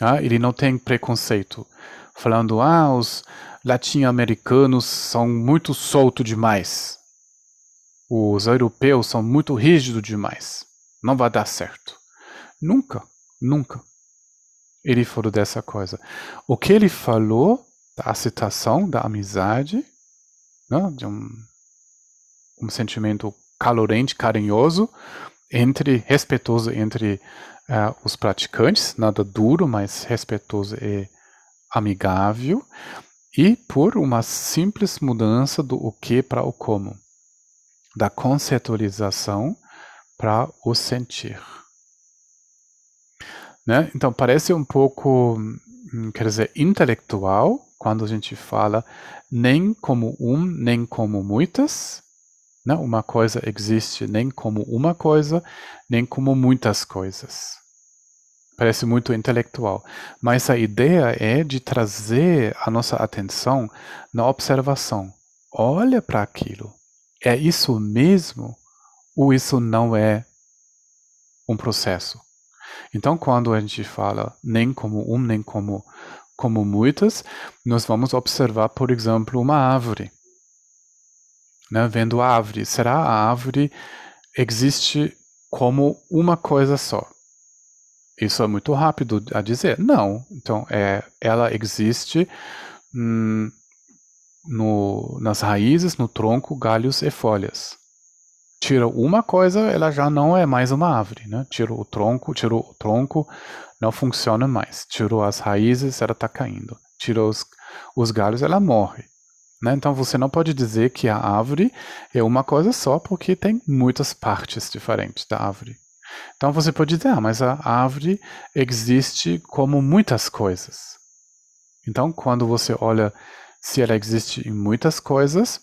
Ah, ele não tem preconceito, falando, ah, os latino-americanos são muito soltos demais. Os europeus são muito rígidos demais. Não vai dar certo. Nunca, nunca ele falou dessa coisa. O que ele falou da aceitação, da amizade, né, de um, um sentimento calorente, carinhoso, entre respeitoso entre uh, os praticantes, nada duro, mas respeitoso e amigável, e por uma simples mudança do o que para o como, da conceitualização para o sentir. Né? Então parece um pouco, hum, quer dizer, intelectual quando a gente fala nem como um, nem como muitas. Né? Uma coisa existe nem como uma coisa, nem como muitas coisas. Parece muito intelectual. Mas a ideia é de trazer a nossa atenção na observação. Olha para aquilo. É isso mesmo? Ou isso não é um processo? Então, quando a gente fala nem como um, nem como, como muitas, nós vamos observar, por exemplo, uma árvore. Né? Vendo a árvore, será a árvore existe como uma coisa só? Isso é muito rápido a dizer. Não. Então, é, ela existe hum, no, nas raízes, no tronco, galhos e folhas tira uma coisa, ela já não é mais uma árvore, né? O tronco, tirou o tronco, não funciona mais. Tirou as raízes, ela está caindo. Tirou os, os galhos, ela morre. Né? Então você não pode dizer que a árvore é uma coisa só, porque tem muitas partes diferentes da árvore. Então você pode dizer, ah, mas a árvore existe como muitas coisas. Então quando você olha se ela existe em muitas coisas,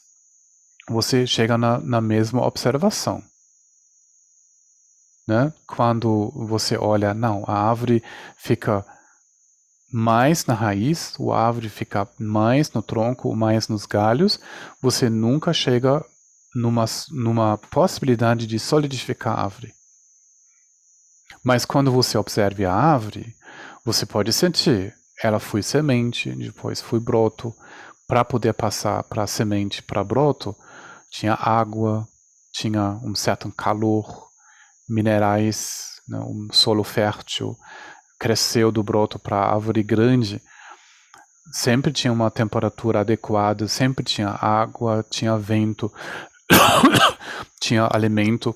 você chega na, na mesma observação. Né? Quando você olha, não, a árvore fica mais na raiz, a árvore fica mais no tronco, mais nos galhos, você nunca chega numa, numa possibilidade de solidificar a árvore. Mas quando você observa a árvore, você pode sentir, ela foi semente, depois foi broto, para poder passar para semente para broto, tinha água, tinha um certo calor, minerais, né, um solo fértil, cresceu do broto para árvore grande, sempre tinha uma temperatura adequada, sempre tinha água, tinha vento, tinha alimento.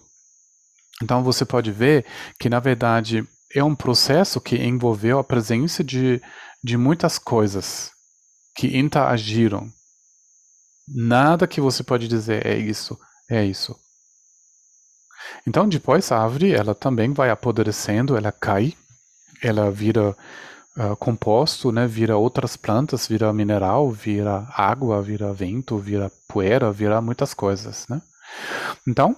Então você pode ver que na verdade é um processo que envolveu a presença de, de muitas coisas que interagiram Nada que você pode dizer é isso, é isso. Então depois a árvore ela também vai apodrecendo, ela cai, ela vira uh, composto, né? Vira outras plantas, vira mineral, vira água, vira vento, vira poeira, vira muitas coisas, né? Então,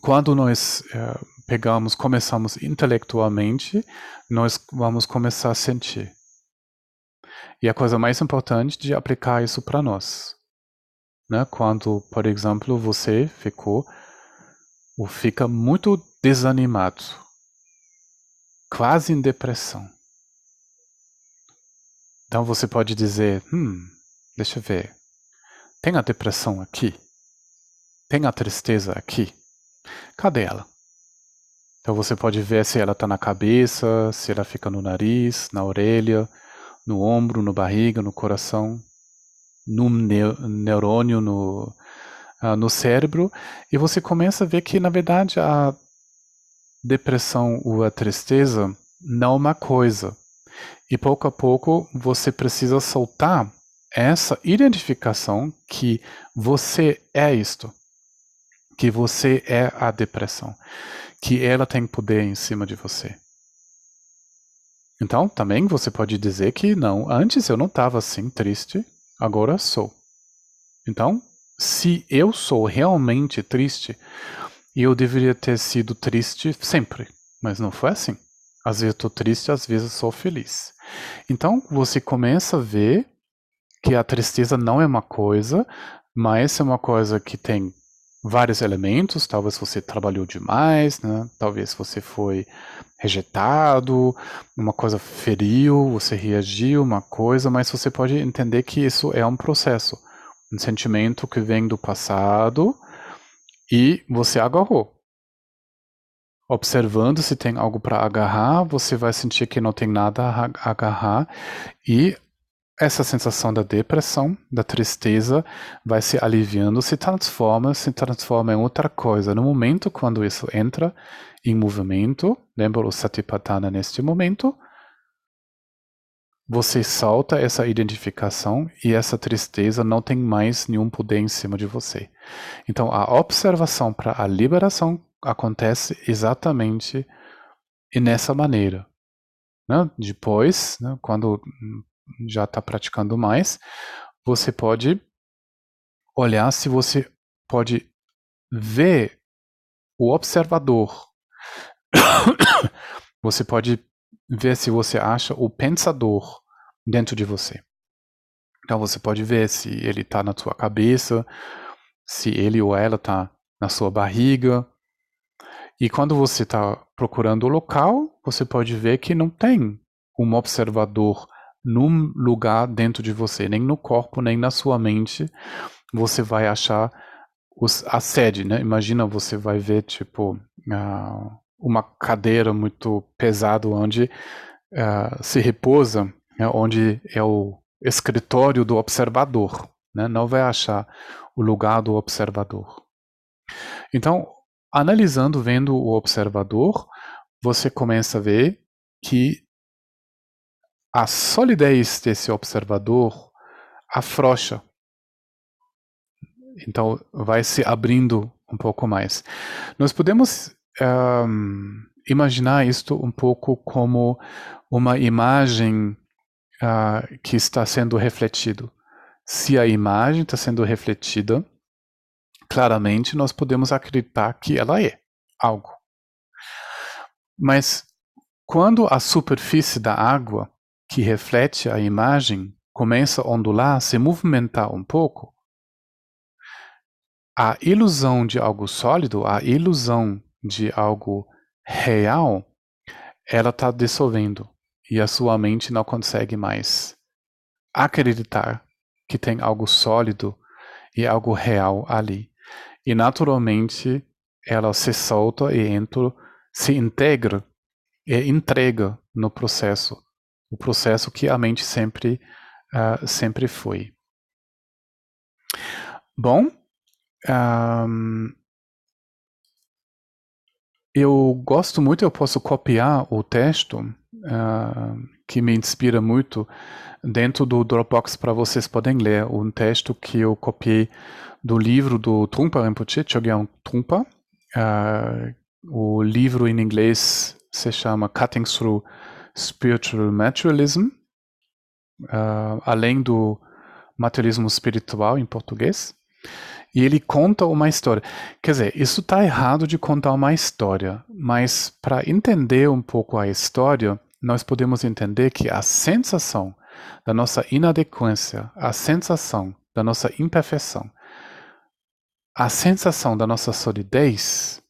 quando nós uh, pegamos, começamos intelectualmente, nós vamos começar a sentir. E a coisa mais importante de aplicar isso para nós. Né? Quando, por exemplo, você ficou ou fica muito desanimado, quase em depressão. Então você pode dizer, hum, deixa eu ver, tem a depressão aqui? Tem a tristeza aqui? Cadê ela? Então você pode ver se ela está na cabeça, se ela fica no nariz, na orelha, no ombro, no barriga, no coração, no neurônio, no, uh, no cérebro, e você começa a ver que, na verdade, a depressão ou a tristeza não é uma coisa. E pouco a pouco você precisa soltar essa identificação que você é isto, que você é a depressão que ela tem poder em cima de você. Então, também você pode dizer que não, antes eu não estava assim triste, agora sou. Então, se eu sou realmente triste, eu deveria ter sido triste sempre, mas não foi assim. Às vezes estou triste, às vezes sou feliz. Então, você começa a ver que a tristeza não é uma coisa, mas é uma coisa que tem vários elementos, talvez você trabalhou demais, né? talvez você foi rejeitado, uma coisa feriu, você reagiu, uma coisa, mas você pode entender que isso é um processo, um sentimento que vem do passado e você agarrou. Observando se tem algo para agarrar, você vai sentir que não tem nada a agarrar e essa sensação da depressão, da tristeza, vai se aliviando, se transforma, se transforma em outra coisa. No momento quando isso entra em movimento, lembra o Satipatthana neste momento, você solta essa identificação e essa tristeza não tem mais nenhum poder em cima de você. Então, a observação para a liberação acontece exatamente nessa maneira. Né? Depois, né, quando já está praticando mais, você pode olhar se você pode ver o observador. você pode ver se você acha o pensador dentro de você. Então você pode ver se ele está na sua cabeça, se ele ou ela está na sua barriga. E quando você está procurando o local, você pode ver que não tem um observador num lugar dentro de você, nem no corpo, nem na sua mente, você vai achar os, a sede, né? Imagina você vai ver, tipo, uh, uma cadeira muito pesada onde uh, se repousa, né? onde é o escritório do observador, né? Não vai achar o lugar do observador. Então, analisando, vendo o observador, você começa a ver que a solidez desse observador afrouxa. Então, vai se abrindo um pouco mais. Nós podemos um, imaginar isto um pouco como uma imagem uh, que está sendo refletido. Se a imagem está sendo refletida, claramente nós podemos acreditar que ela é algo. Mas quando a superfície da água que reflete a imagem começa a ondular, se movimentar um pouco, a ilusão de algo sólido, a ilusão de algo real, ela está dissolvendo e a sua mente não consegue mais acreditar que tem algo sólido e algo real ali. E naturalmente ela se solta e entra, se integra e entrega no processo o processo que a mente sempre, uh, sempre foi. Bom, um, eu gosto muito, eu posso copiar o texto uh, que me inspira muito dentro do Dropbox para vocês podem ler um texto que eu copiei do livro do Trungpa Rinpoche, Chogyam Trungpa. Uh, o livro em inglês se chama Cutting Through Spiritual Materialism, uh, além do materialismo espiritual em português. E ele conta uma história. Quer dizer, isso está errado de contar uma história, mas para entender um pouco a história, nós podemos entender que a sensação da nossa inadequência, a sensação da nossa imperfeição, a sensação da nossa solidez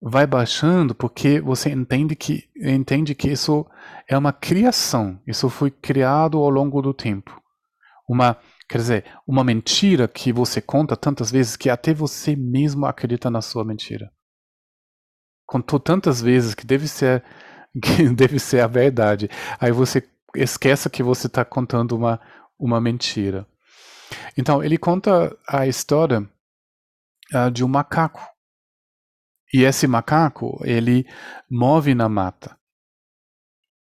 vai baixando porque você entende que entende que isso é uma criação, isso foi criado ao longo do tempo. Uma, quer dizer, uma mentira que você conta tantas vezes que até você mesmo acredita na sua mentira. Contou tantas vezes que deve ser que deve ser a verdade. Aí você esquece que você está contando uma uma mentira. Então ele conta a história uh, de um macaco e esse macaco, ele move na mata.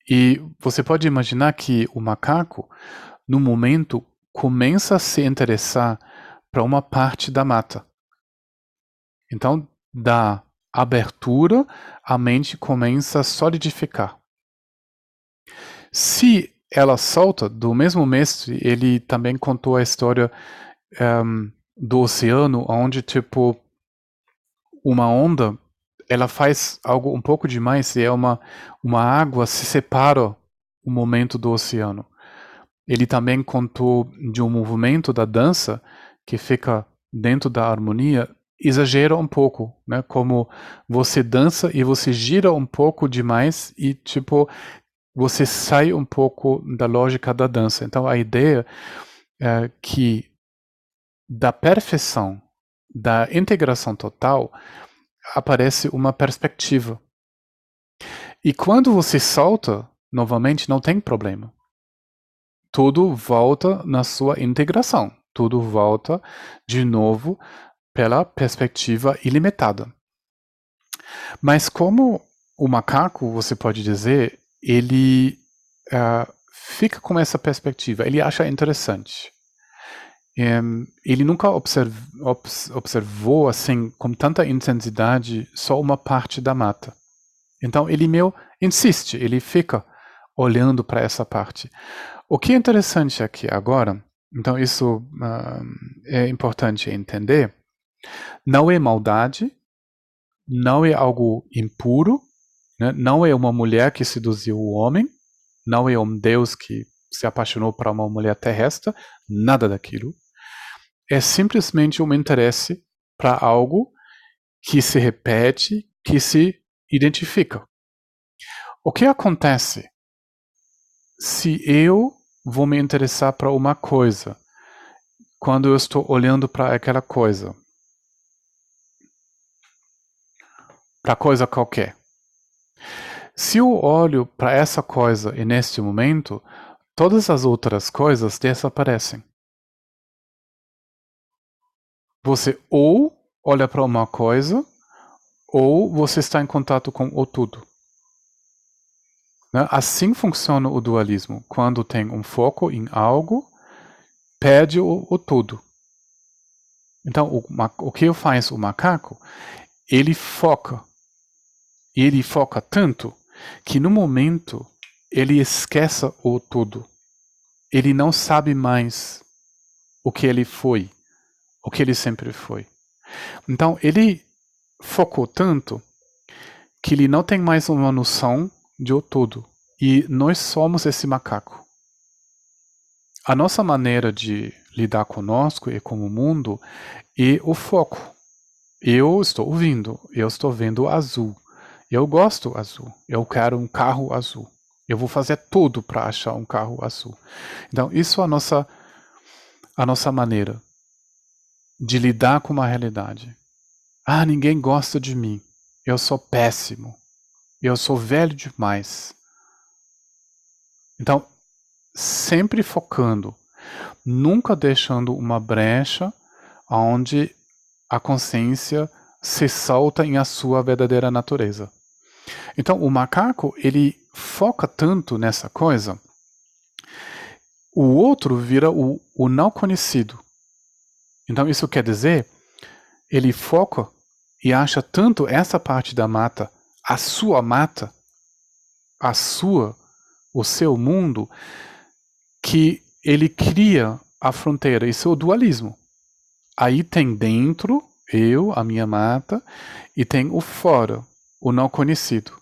E você pode imaginar que o macaco, no momento, começa a se interessar para uma parte da mata. Então, da abertura, a mente começa a solidificar. Se ela solta, do mesmo mestre, ele também contou a história um, do oceano, onde, tipo, uma onda, ela faz algo um pouco demais e é uma, uma água se separa o momento do oceano. Ele também contou de um movimento da dança que fica dentro da harmonia, exagera um pouco, né? Como você dança e você gira um pouco demais e tipo você sai um pouco da lógica da dança. Então a ideia é que da perfeição da integração total, aparece uma perspectiva. E quando você solta, novamente, não tem problema. Tudo volta na sua integração. Tudo volta de novo pela perspectiva ilimitada. Mas como o macaco, você pode dizer, ele uh, fica com essa perspectiva, ele acha interessante ele nunca observ, observou assim com tanta intensidade só uma parte da mata. Então ele meio insiste, ele fica olhando para essa parte. O que é interessante aqui agora, então isso uh, é importante entender, não é maldade, não é algo impuro, né? não é uma mulher que seduziu o homem, não é um Deus que se apaixonou para uma mulher terrestre, nada daquilo é simplesmente um interesse para algo que se repete, que se identifica. O que acontece se eu vou me interessar para uma coisa quando eu estou olhando para aquela coisa? Para coisa qualquer. Se eu olho para essa coisa e neste momento, todas as outras coisas desaparecem. Você ou olha para uma coisa, ou você está em contato com o tudo. Né? Assim funciona o dualismo. Quando tem um foco em algo, perde o, o tudo. Então, o, o que faz o macaco? Ele foca. Ele foca tanto que no momento ele esquece o tudo. Ele não sabe mais o que ele foi o que ele sempre foi. Então, ele focou tanto que ele não tem mais uma noção de o todo. E nós somos esse macaco. A nossa maneira de lidar conosco e com o mundo é o foco. Eu estou ouvindo, eu estou vendo azul. Eu gosto azul. Eu quero um carro azul. Eu vou fazer tudo para achar um carro azul. Então, isso é a nossa a nossa maneira de lidar com uma realidade. Ah, ninguém gosta de mim. Eu sou péssimo. Eu sou velho demais. Então, sempre focando, nunca deixando uma brecha onde a consciência se solta em a sua verdadeira natureza. Então, o macaco, ele foca tanto nessa coisa, o outro vira o, o não conhecido. Então isso quer dizer, ele foca e acha tanto essa parte da mata, a sua mata, a sua, o seu mundo, que ele cria a fronteira, isso é o dualismo. Aí tem dentro, eu, a minha mata, e tem o fora, o não conhecido.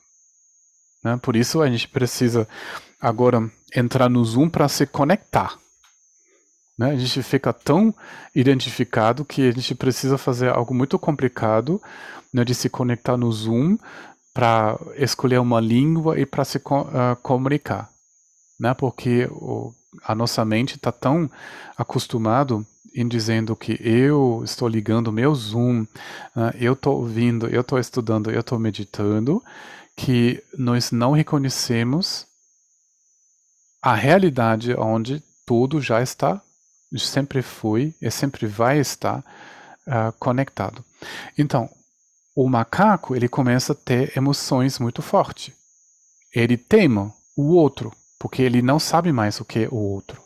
Né? Por isso a gente precisa agora entrar no Zoom para se conectar. Né? A gente fica tão identificado que a gente precisa fazer algo muito complicado né, de se conectar no Zoom para escolher uma língua e para se uh, comunicar. Né? Porque o, a nossa mente está tão acostumado em dizendo que eu estou ligando meu Zoom, uh, eu estou ouvindo, eu estou estudando, eu estou meditando, que nós não reconhecemos a realidade onde tudo já está, sempre foi e sempre vai estar uh, conectado. Então, o macaco ele começa a ter emoções muito fortes. Ele teme o outro, porque ele não sabe mais o que é o outro.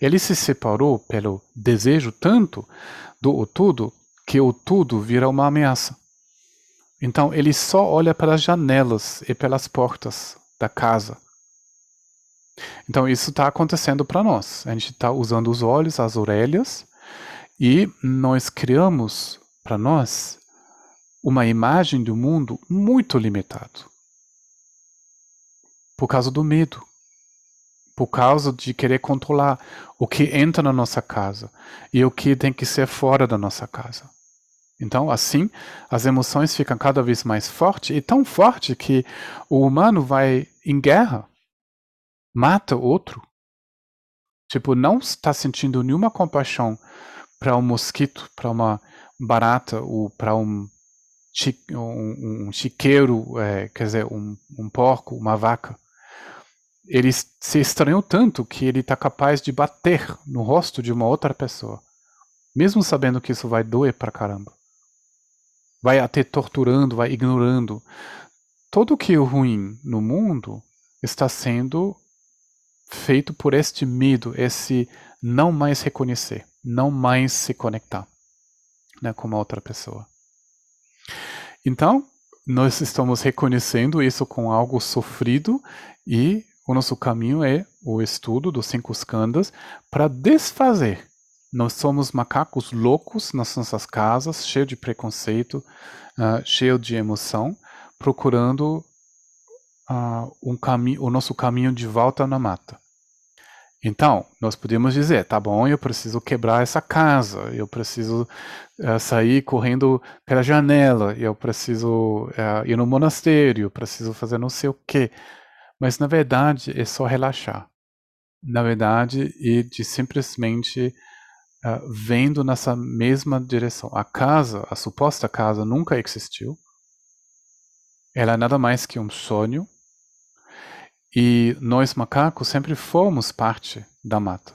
Ele se separou pelo desejo tanto do tudo que o tudo vira uma ameaça. Então ele só olha pelas janelas e pelas portas da casa. Então isso está acontecendo para nós. A gente está usando os olhos, as orelhas, e nós criamos para nós uma imagem do mundo muito limitado. Por causa do medo. Por causa de querer controlar o que entra na nossa casa e o que tem que ser fora da nossa casa. Então, assim, as emoções ficam cada vez mais fortes e tão forte que o humano vai em guerra, mata outro. Tipo, não está sentindo nenhuma compaixão para um mosquito, para uma barata ou para um, um, um, chiqueiro, é, quer dizer, um, um porco, uma vaca. Ele se estranhou tanto que ele está capaz de bater no rosto de uma outra pessoa, mesmo sabendo que isso vai doer pra caramba vai até torturando, vai ignorando. Tudo que é ruim no mundo está sendo feito por este medo, esse não mais reconhecer, não mais se conectar né, com uma outra pessoa. Então, nós estamos reconhecendo isso com algo sofrido e o nosso caminho é o estudo dos cinco skandhas para desfazer nós somos macacos loucos nas nossas casas, cheio de preconceito, uh, cheio de emoção, procurando uh, um o nosso caminho de volta na mata. Então, nós podemos dizer, tá bom, eu preciso quebrar essa casa, eu preciso uh, sair correndo pela janela, eu preciso uh, ir no monastério, eu preciso fazer não sei o quê. Mas, na verdade, é só relaxar. Na verdade, é de simplesmente uh, vendo nessa mesma direção. A casa, a suposta casa, nunca existiu. Ela é nada mais que um sonho. E nós macacos sempre fomos parte da mata.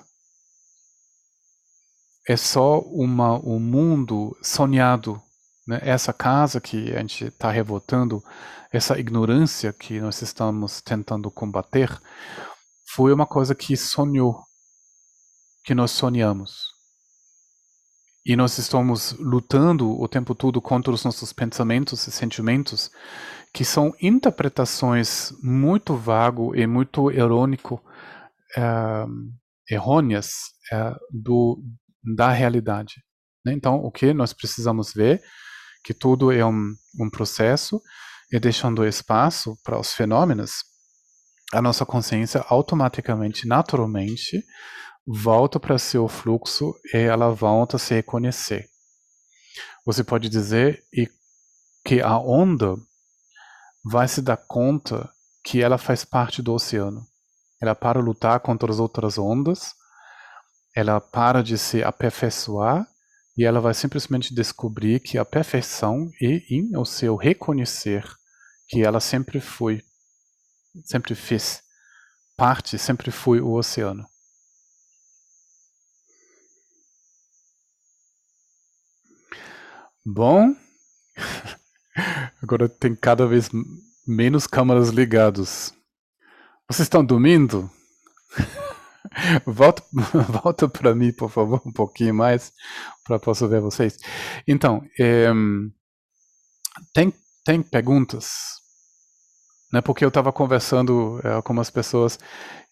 É só uma, um mundo sonhado. Né? Essa casa que a gente está revoltando, essa ignorância que nós estamos tentando combater, foi uma coisa que sonhou, que nós sonhamos. E nós estamos lutando o tempo todo contra os nossos pensamentos e sentimentos, que são interpretações muito vago e muito irônico, uh, errôneas uh, do, da realidade. Né? Então, o que nós precisamos ver que tudo é um, um processo e deixando espaço para os fenômenos, a nossa consciência automaticamente, naturalmente, volta para seu fluxo e ela volta a se reconhecer. Você pode dizer que a onda vai se dar conta que ela faz parte do oceano. Ela para lutar contra as outras ondas, ela para de se aperfeiçoar e ela vai simplesmente descobrir que a perfeição é em o seu reconhecer que ela sempre foi, sempre fez parte, sempre foi o oceano. Bom, agora tem cada vez menos câmeras ligadas. Vocês estão dormindo? volta volta para mim, por favor, um pouquinho mais, para posso ver vocês. Então, é, tem, tem perguntas? Né, porque eu estava conversando é, com umas pessoas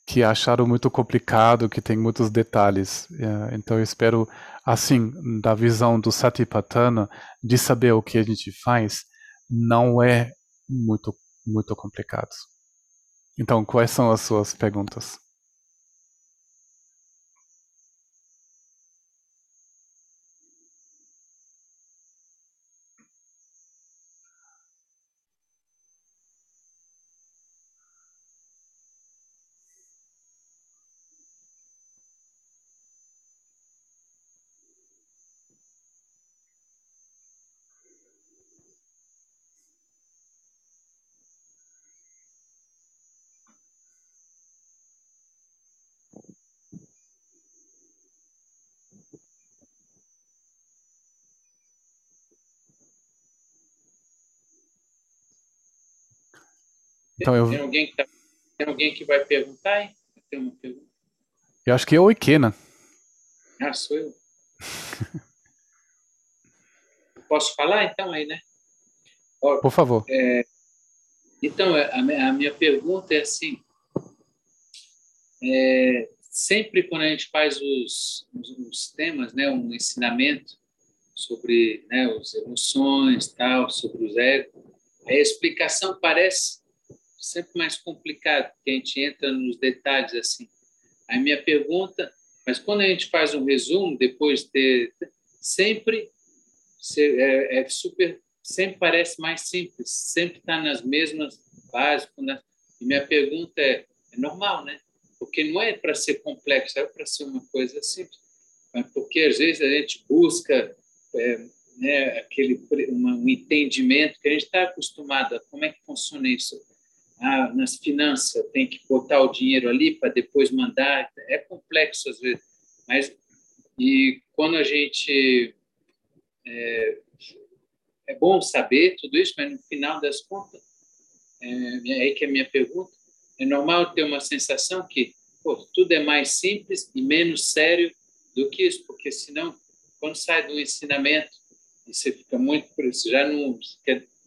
que acharam muito complicado, que tem muitos detalhes. É, então eu espero, assim, da visão do Satipatthana, de saber o que a gente faz, não é muito, muito complicado. Então, quais são as suas perguntas? Então eu... tem, alguém que tá... tem alguém que vai perguntar, hein? Tem uma pergunta. Eu acho que é o Ikena. Ah, sou eu. Posso falar então aí, né? Por favor. É, então, a, a, minha pergunta é assim: é, sempre quando a gente faz os, os, os temas, né, um ensinamento sobre né, as emoções, tal, sobre os egos, a explicação parece sempre mais complicada, porque a gente entra nos detalhes assim. A minha pergunta, mas quando a gente faz um resumo, depois de ter, sempre é, é super, sempre parece mais simples, sempre está nas mesmas bases. E minha pergunta é, é normal, né? Porque não é para ser complexo, é para ser uma coisa simples. Porque às vezes a gente busca é, né, aquele um entendimento que a gente está acostumado a como é que funciona isso. Ah, nas finanças tem que botar o dinheiro ali para depois mandar. É complexo às vezes, mas e quando a gente é, é bom saber tudo isso, mas no final das contas é, é aí que é a minha pergunta. É normal ter uma sensação que pô, tudo é mais simples e menos sério do que isso, porque senão quando sai do ensinamento e você fica muito por isso, já não,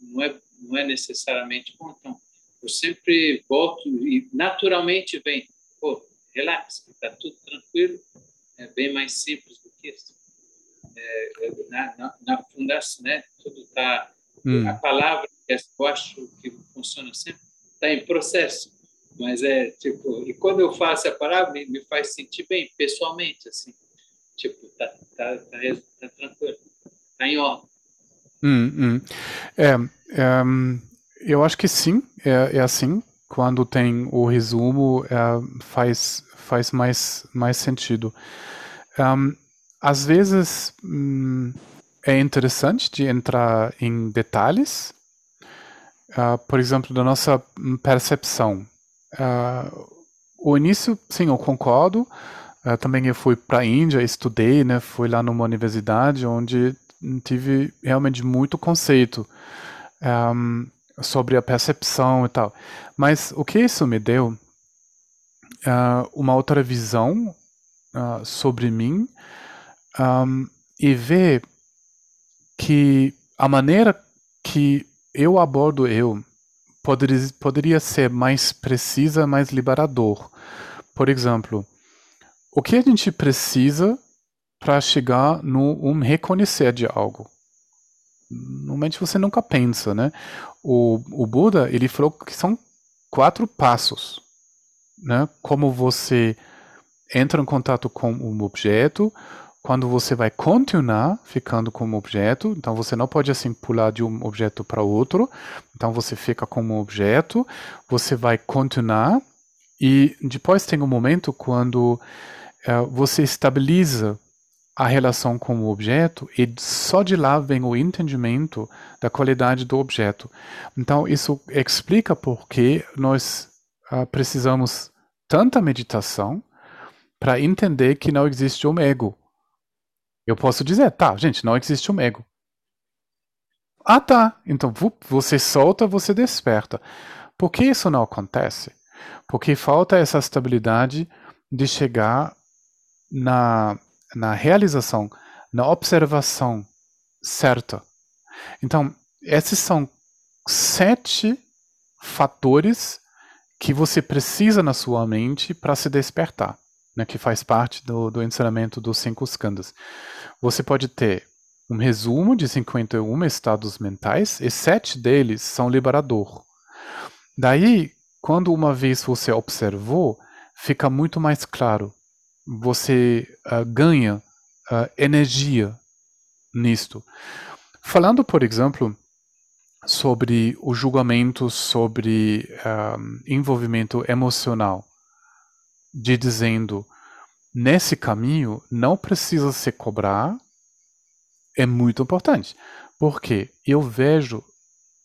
não, é, não é necessariamente bom. Então, eu sempre volto e naturalmente vem, pô, relaxa, está tudo tranquilo, é bem mais simples do que isso. É, é na, na, na, fundação, né? Tudo está. Hum. A palavra, eu acho que funciona sempre, está em processo. Mas é tipo, e quando eu faço a palavra, me, me faz sentir bem, pessoalmente, assim. Tipo, tá, tá, tá, tá tranquilo, tá em ordem. Hum, hum. É, é, eu acho que sim, é, é assim. Quando tem o resumo, é, faz, faz mais, mais sentido. Um, às vezes hum, é interessante de entrar em detalhes, uh, por exemplo, da nossa percepção. Uh, o início, sim, eu concordo. Uh, também eu fui para a Índia, estudei, né? Fui lá numa universidade onde tive realmente muito conceito um, sobre a percepção e tal. Mas o que isso me deu? Uh, uma outra visão uh, sobre mim um, e ver que a maneira que eu abordo eu poderia, poderia ser mais precisa, mais liberador. Por exemplo, o que a gente precisa para chegar no um reconhecer de algo? Normalmente você nunca pensa, né? O, o Buda, ele falou que são quatro passos, né? Como você entra em contato com um objeto, quando você vai continuar ficando com um objeto, então você não pode assim pular de um objeto para outro, então você fica com um objeto, você vai continuar e depois tem um momento quando é, você estabiliza a relação com o objeto e só de lá vem o entendimento da qualidade do objeto. Então, isso explica por que nós uh, precisamos tanta meditação para entender que não existe um ego. Eu posso dizer, tá, gente, não existe um ego. Ah, tá. Então, você solta, você desperta. Por que isso não acontece? Porque falta essa estabilidade de chegar na, na realização, na observação certa. Então, esses são sete fatores que você precisa na sua mente para se despertar, né, que faz parte do, do ensinamento dos cinco skandhas. Você pode ter um resumo de 51 estados mentais e sete deles são liberador. Daí, quando uma vez você observou, fica muito mais claro você uh, ganha uh, energia nisto. Falando, por exemplo, sobre o julgamento sobre um, envolvimento emocional, de dizendo nesse caminho não precisa se cobrar, é muito importante, porque eu vejo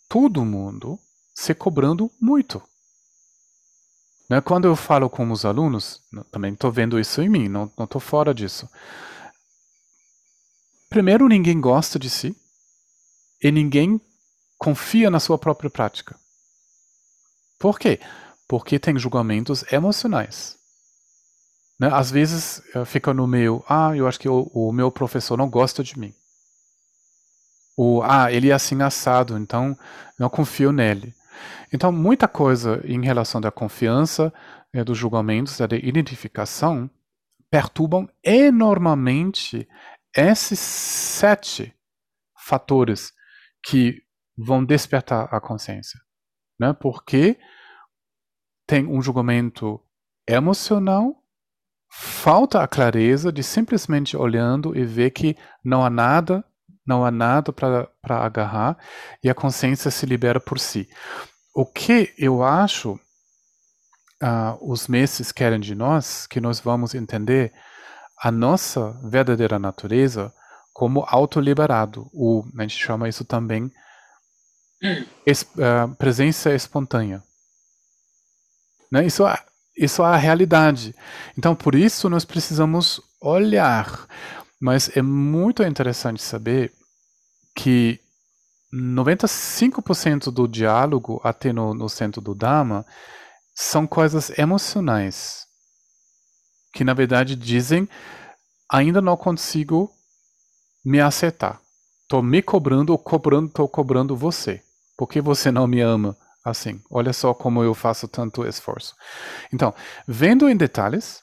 todo mundo se cobrando muito. Né? Quando eu falo com os alunos, também estou vendo isso em mim, não estou fora disso. Primeiro, ninguém gosta de si e ninguém confia na sua própria prática. Por quê? Porque tem julgamentos emocionais. Né? Às vezes eh, fica no meio, ah, eu acho que o, o meu professor não gosta de mim. Ou, ah, ele é assim assado, então não confio nele. Então, muita coisa em relação da confiança, é, dos julgamentos, da identificação, perturbam enormemente esses sete fatores que vão despertar a consciência. Né? Porque tem um julgamento emocional, falta a clareza de simplesmente olhando e ver que não há nada, não há nada para agarrar e a consciência se libera por si. O que eu acho uh, os mestres querem de nós, que nós vamos entender a nossa verdadeira natureza como autoliberado. O, a gente chama isso também es, uh, presença espontânea. Né? Isso, é, isso é a realidade. Então, por isso, nós precisamos olhar. Mas é muito interessante saber que 95% do diálogo, até no, no centro do Dharma, são coisas emocionais. Que na verdade dizem: ainda não consigo me aceitar. Estou me cobrando ou cobrando, estou cobrando você. Por que você não me ama assim? Olha só como eu faço tanto esforço. Então, vendo em detalhes,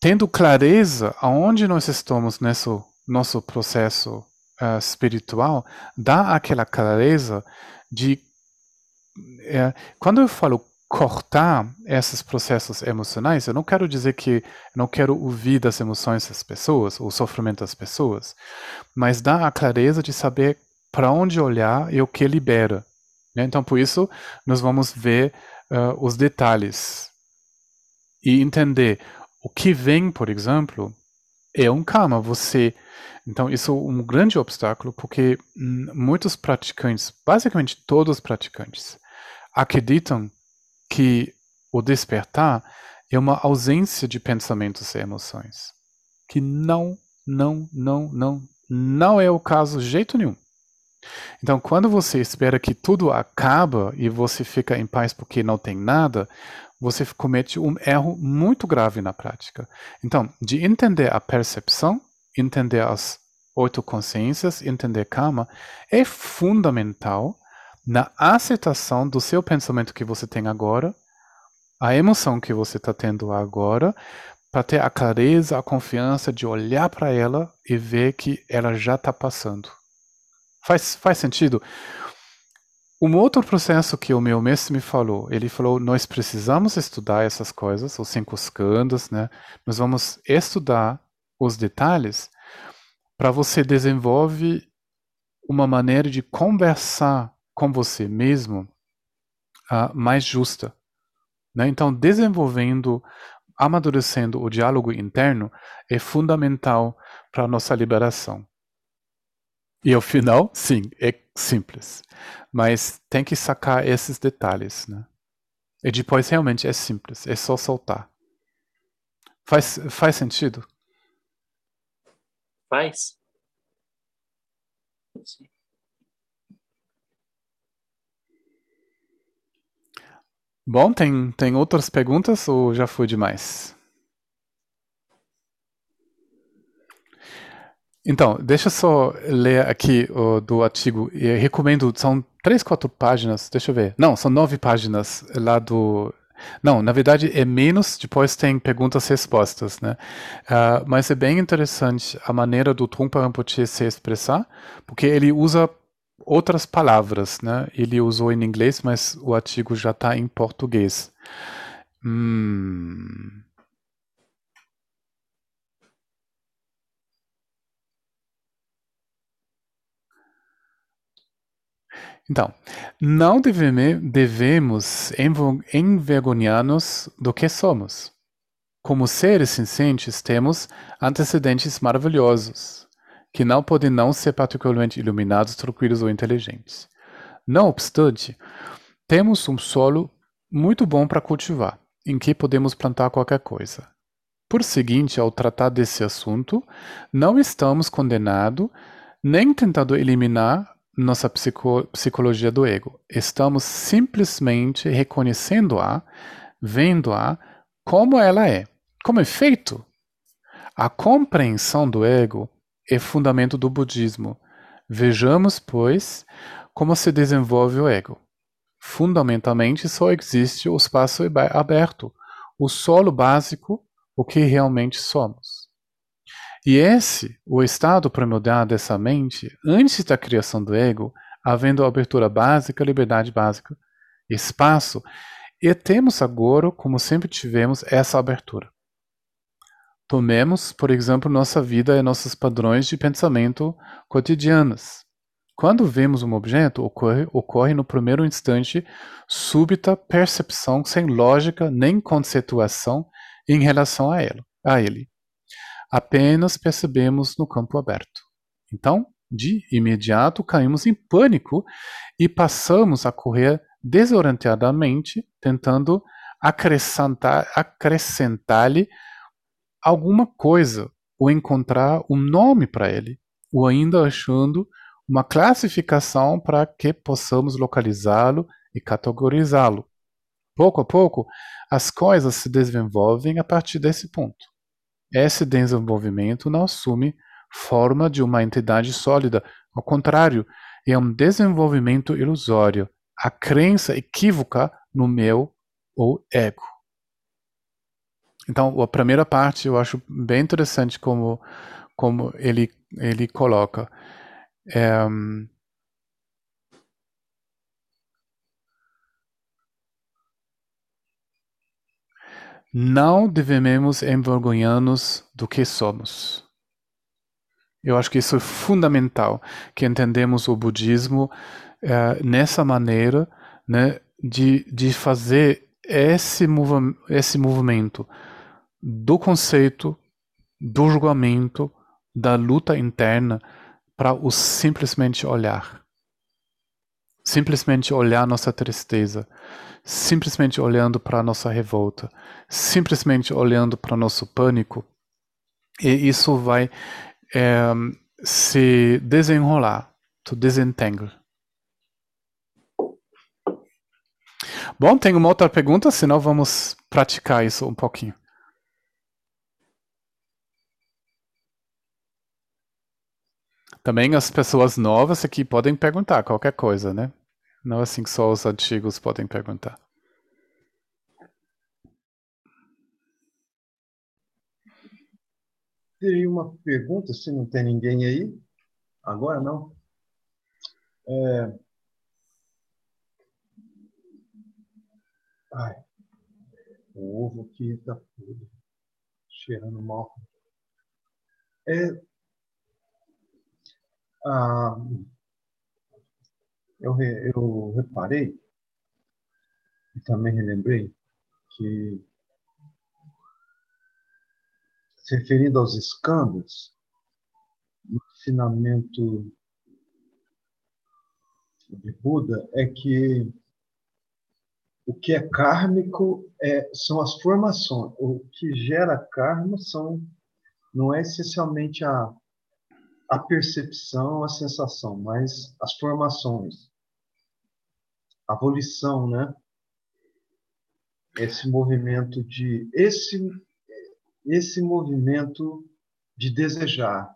tendo clareza aonde nós estamos nesse nosso processo uh, espiritual dá aquela clareza de. É, quando eu falo cortar esses processos emocionais, eu não quero dizer que não quero ouvir das emoções das pessoas, o sofrimento das pessoas, mas dá a clareza de saber para onde olhar e o que libera. Né? Então, por isso, nós vamos ver uh, os detalhes e entender o que vem, por exemplo, é um karma. Você então, isso é um grande obstáculo, porque hum, muitos praticantes, basicamente todos os praticantes, acreditam que o despertar é uma ausência de pensamentos e emoções. Que não, não, não, não, não é o caso de jeito nenhum. Então, quando você espera que tudo acaba e você fica em paz porque não tem nada, você comete um erro muito grave na prática. Então, de entender a percepção, entender as oito consciências, entender karma, é fundamental na aceitação do seu pensamento que você tem agora, a emoção que você está tendo agora, para ter a clareza, a confiança de olhar para ela e ver que ela já está passando. Faz, faz sentido? Um outro processo que o meu mestre me falou, ele falou, nós precisamos estudar essas coisas, os cinco skandhas, né? Nós vamos estudar os detalhes para você desenvolve uma maneira de conversar com você mesmo uh, mais justa. Né? Então, desenvolvendo, amadurecendo o diálogo interno é fundamental para a nossa liberação. E ao final, sim, é simples. Mas tem que sacar esses detalhes. Né? E depois realmente é simples, é só soltar. Faz, faz sentido? Faz. Bom, tem, tem outras perguntas ou já foi demais? Então, deixa eu só ler aqui o, do artigo. Eu recomendo, são três, quatro páginas, deixa eu ver. Não, são nove páginas lá do não, na verdade é menos, depois tem perguntas e respostas, né? Uh, mas é bem interessante a maneira do Trungpa Rinpoche se expressar, porque ele usa outras palavras, né? Ele usou em inglês, mas o artigo já está em português. Hum... Então, não devemos envergonhar-nos do que somos. Como seres sencientes, temos antecedentes maravilhosos, que não podem não ser particularmente iluminados, tranquilos ou inteligentes. Não obstante, temos um solo muito bom para cultivar, em que podemos plantar qualquer coisa. Por seguinte, ao tratar desse assunto, não estamos condenados nem tentando eliminar nossa psico, psicologia do ego. Estamos simplesmente reconhecendo-a, vendo-a como ela é, como é feito. A compreensão do ego é fundamento do budismo. Vejamos, pois, como se desenvolve o ego. Fundamentalmente, só existe o espaço aberto, o solo básico, o que realmente somos. E esse, o estado primordial dessa mente, antes da criação do ego, havendo abertura básica, liberdade básica, espaço, e temos agora, como sempre tivemos, essa abertura. Tomemos, por exemplo, nossa vida e nossos padrões de pensamento cotidianos. Quando vemos um objeto, ocorre, ocorre no primeiro instante súbita percepção sem lógica nem conceituação em relação a ele. A ele apenas percebemos no campo aberto. Então, de imediato caímos em pânico e passamos a correr desorientadamente, tentando acrescentar, acrescentar-lhe alguma coisa, ou encontrar um nome para ele, ou ainda achando uma classificação para que possamos localizá-lo e categorizá-lo. Pouco a pouco, as coisas se desenvolvem a partir desse ponto. Esse desenvolvimento não assume forma de uma entidade sólida, ao contrário, é um desenvolvimento ilusório, a crença equívoca no meu ou ego. Então, a primeira parte eu acho bem interessante como, como ele, ele coloca. É, Não devemos envergonhar-nos do que somos. Eu acho que isso é fundamental, que entendemos o budismo uh, nessa maneira né, de, de fazer esse, mov esse movimento do conceito, do julgamento, da luta interna para o simplesmente olhar. Simplesmente olhar nossa tristeza, simplesmente olhando para a nossa revolta, simplesmente olhando para o nosso pânico, e isso vai é, se desenrolar, to desentangle. Bom, tem uma outra pergunta, senão vamos praticar isso um pouquinho. Também as pessoas novas aqui podem perguntar qualquer coisa, né? Não assim que só os antigos podem perguntar. Teria uma pergunta, se não tem ninguém aí. Agora não. É... Ai, o ovo aqui está cheirando mal. É, ah, eu, eu reparei e também relembrei que, se referindo aos escândalos, o ensinamento de Buda é que o que é kármico é, são as formações. O que gera karma são, não é essencialmente a a percepção, a sensação, mas as formações, a volição, né? Esse movimento de esse esse movimento de desejar.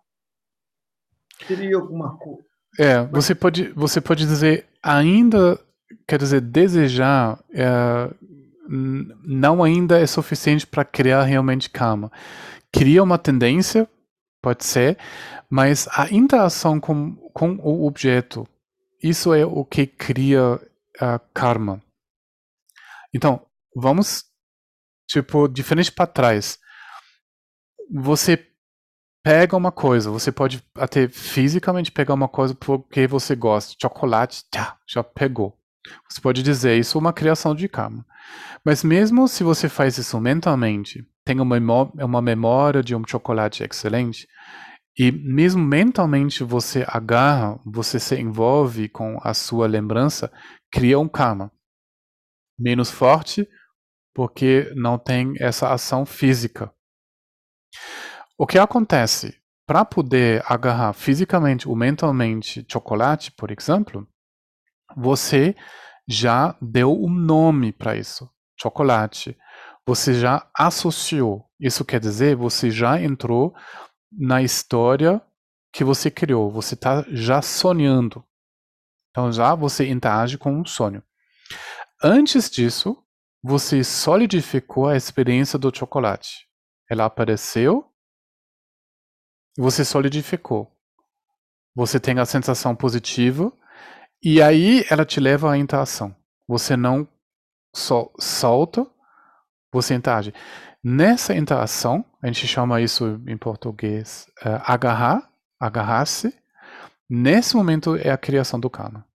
Teria alguma coisa? É, você pode você pode dizer ainda quer dizer desejar é, não ainda é suficiente para criar realmente calma. Cria uma tendência, pode ser, mas a interação com, com o objeto, isso é o que cria a karma. Então, vamos, tipo, diferente para trás. Você pega uma coisa, você pode até fisicamente pegar uma coisa porque você gosta. Chocolate, tá, já pegou. Você pode dizer isso é uma criação de karma. Mas mesmo se você faz isso mentalmente, tem uma, uma memória de um chocolate excelente, e mesmo mentalmente você agarra, você se envolve com a sua lembrança, cria um karma. Menos forte, porque não tem essa ação física. O que acontece? para poder agarrar fisicamente ou mentalmente chocolate, por exemplo, você já deu um nome para isso, chocolate. Você já associou. Isso quer dizer, você já entrou na história que você criou. Você está já sonhando. Então já você interage com um sonho. Antes disso, você solidificou a experiência do chocolate. Ela apareceu e você solidificou. Você tem a sensação positiva e aí ela te leva à interação. Você não só solta, você interage. Nessa interação, a gente chama isso em português uh, agarrar, agarrar-se. Nesse momento é a criação do karma.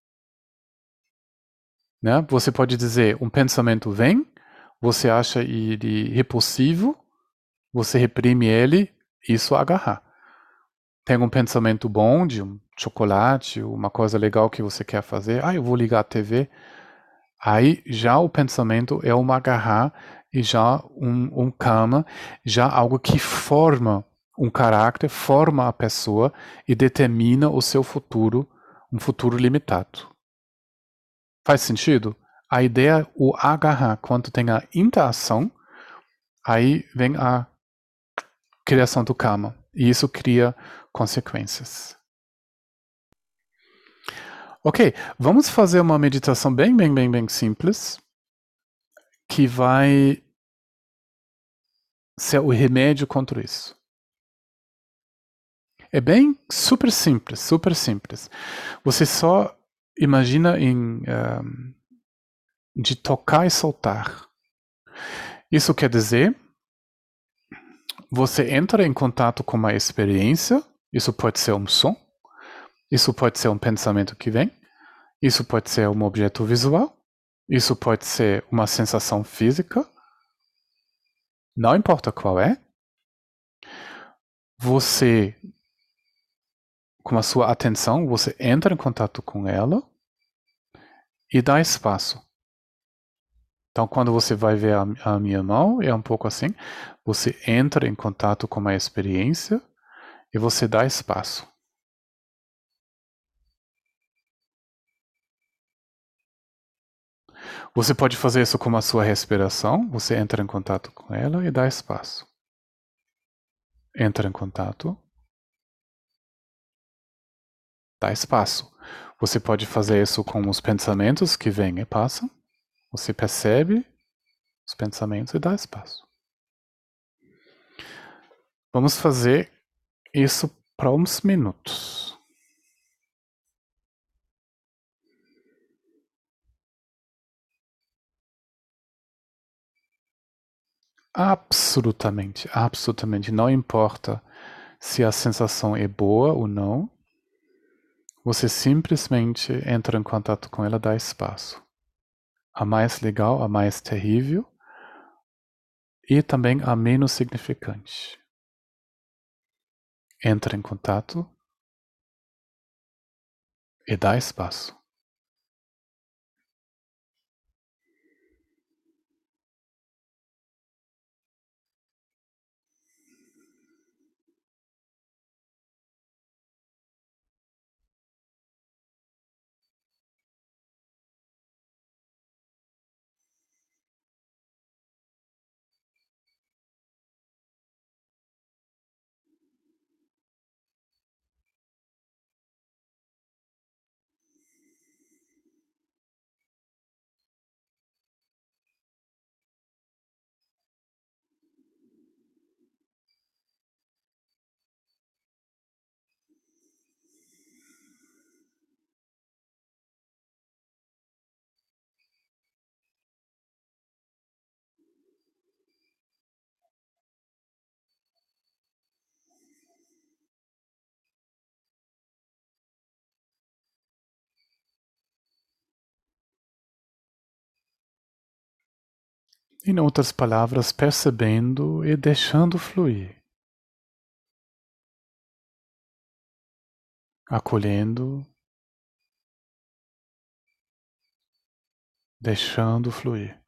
Né? Você pode dizer, um pensamento vem, você acha ele repulsivo, você reprime ele, isso é agarrar. Tem um pensamento bom de um chocolate, uma coisa legal que você quer fazer, ah, eu vou ligar a TV. Aí já o pensamento é um agarrar e já um, um karma, já algo que forma um caráter, forma a pessoa e determina o seu futuro, um futuro limitado. Faz sentido? A ideia, o agarrar, quando tem a interação, aí vem a criação do karma. E isso cria consequências. Ok, vamos fazer uma meditação bem, bem, bem, bem simples, que vai ser o remédio contra isso. É bem super simples, super simples. Você só imagina em um, de tocar e soltar. Isso quer dizer, você entra em contato com uma experiência, isso pode ser um som, isso pode ser um pensamento que vem, isso pode ser um objeto visual, isso pode ser uma sensação física, não importa qual é, você com a sua atenção, você entra em contato com ela e dá espaço. Então, quando você vai ver a, a, minha mão, é um pouco assim: você entra em contato com a experiência e você dá espaço. Você pode fazer isso com a sua respiração, você entra em contato com ela e dá espaço. Entra em contato dá espaço. Você pode fazer isso com os pensamentos que vêm e passam. Você percebe os pensamentos e dá espaço. Vamos fazer isso para uns minutos. Absolutamente, absolutamente. Não importa se a sensação é boa ou não. Você simplesmente entra em contato com ela, dá espaço. A mais legal, a mais terrível e também a menos significante. Entra em contato e dá espaço. Em outras palavras, percebendo e deixando fluir. Acolhendo, deixando fluir.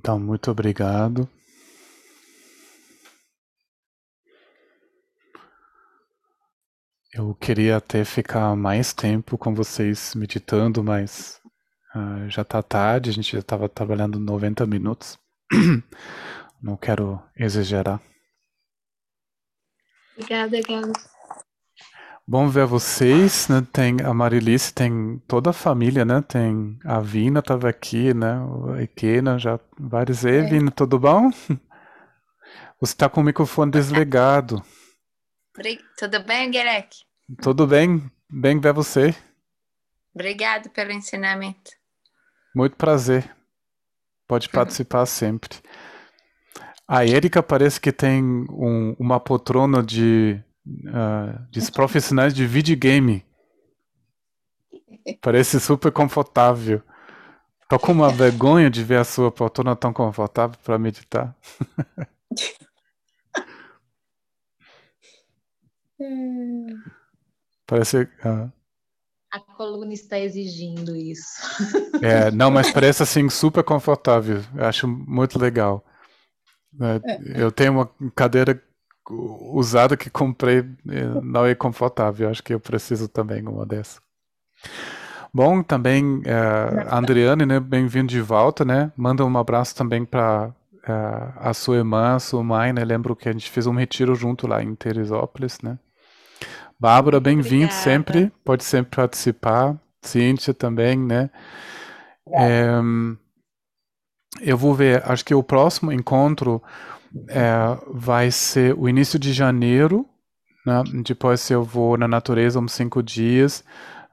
Então, muito obrigado. Eu queria até ficar mais tempo com vocês meditando, mas uh, já está tarde, a gente já estava trabalhando 90 minutos. Não quero exagerar. Obrigada, Galo. Bom ver vocês, né? Tem a Marilice, tem toda a família, né? Tem a Vina estava aqui, né? A Ikena, já vários. E é. Vina, tudo bom? Você está com o microfone desligado. Tudo bem, Guerec? Tudo bem, bem ver você. Obrigado pelo ensinamento. Muito prazer. Pode participar sempre. A Erika parece que tem um, uma poltrona de uh, profissionais de videogame. Parece super confortável. Tô com uma vergonha de ver a sua poltrona tão confortável para meditar. Parece. Uh... A coluna está exigindo isso. É, não, mas parece assim super confortável. Eu acho muito legal. É, eu tenho uma cadeira usada que comprei eh, não é confortável. Acho que eu preciso também uma dessa. Bom, também uh, Andriane, né? Bem-vindo de volta, né? Manda um abraço também para uh, eh, a sua irmã, a sua mãe, né? Lembro que a gente fez um retiro junto lá em Teresópolis, né? Bárbara, bem-vindo sempre, pode sempre participar. Cíntia também, né? É, eu vou ver, acho que o próximo encontro é, vai ser o início de janeiro, né? depois eu vou na natureza uns cinco dias,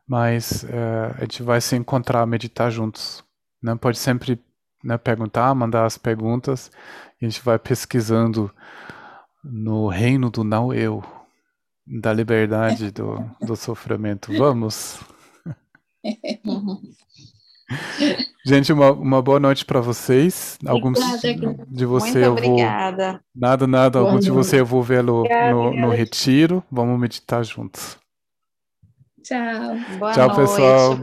mas é, a gente vai se encontrar, meditar juntos. Né? Pode sempre né, perguntar, mandar as perguntas, e a gente vai pesquisando no reino do não eu, da liberdade do, do sofrimento. Vamos? Gente, uma, uma boa noite para vocês. Alguns de você Muito eu vou. Nada, nada. Boa Alguns noite. de você eu vou ver no, no, no retiro. Vamos meditar juntos. Tchau. Boa Tchau, noite. pessoal.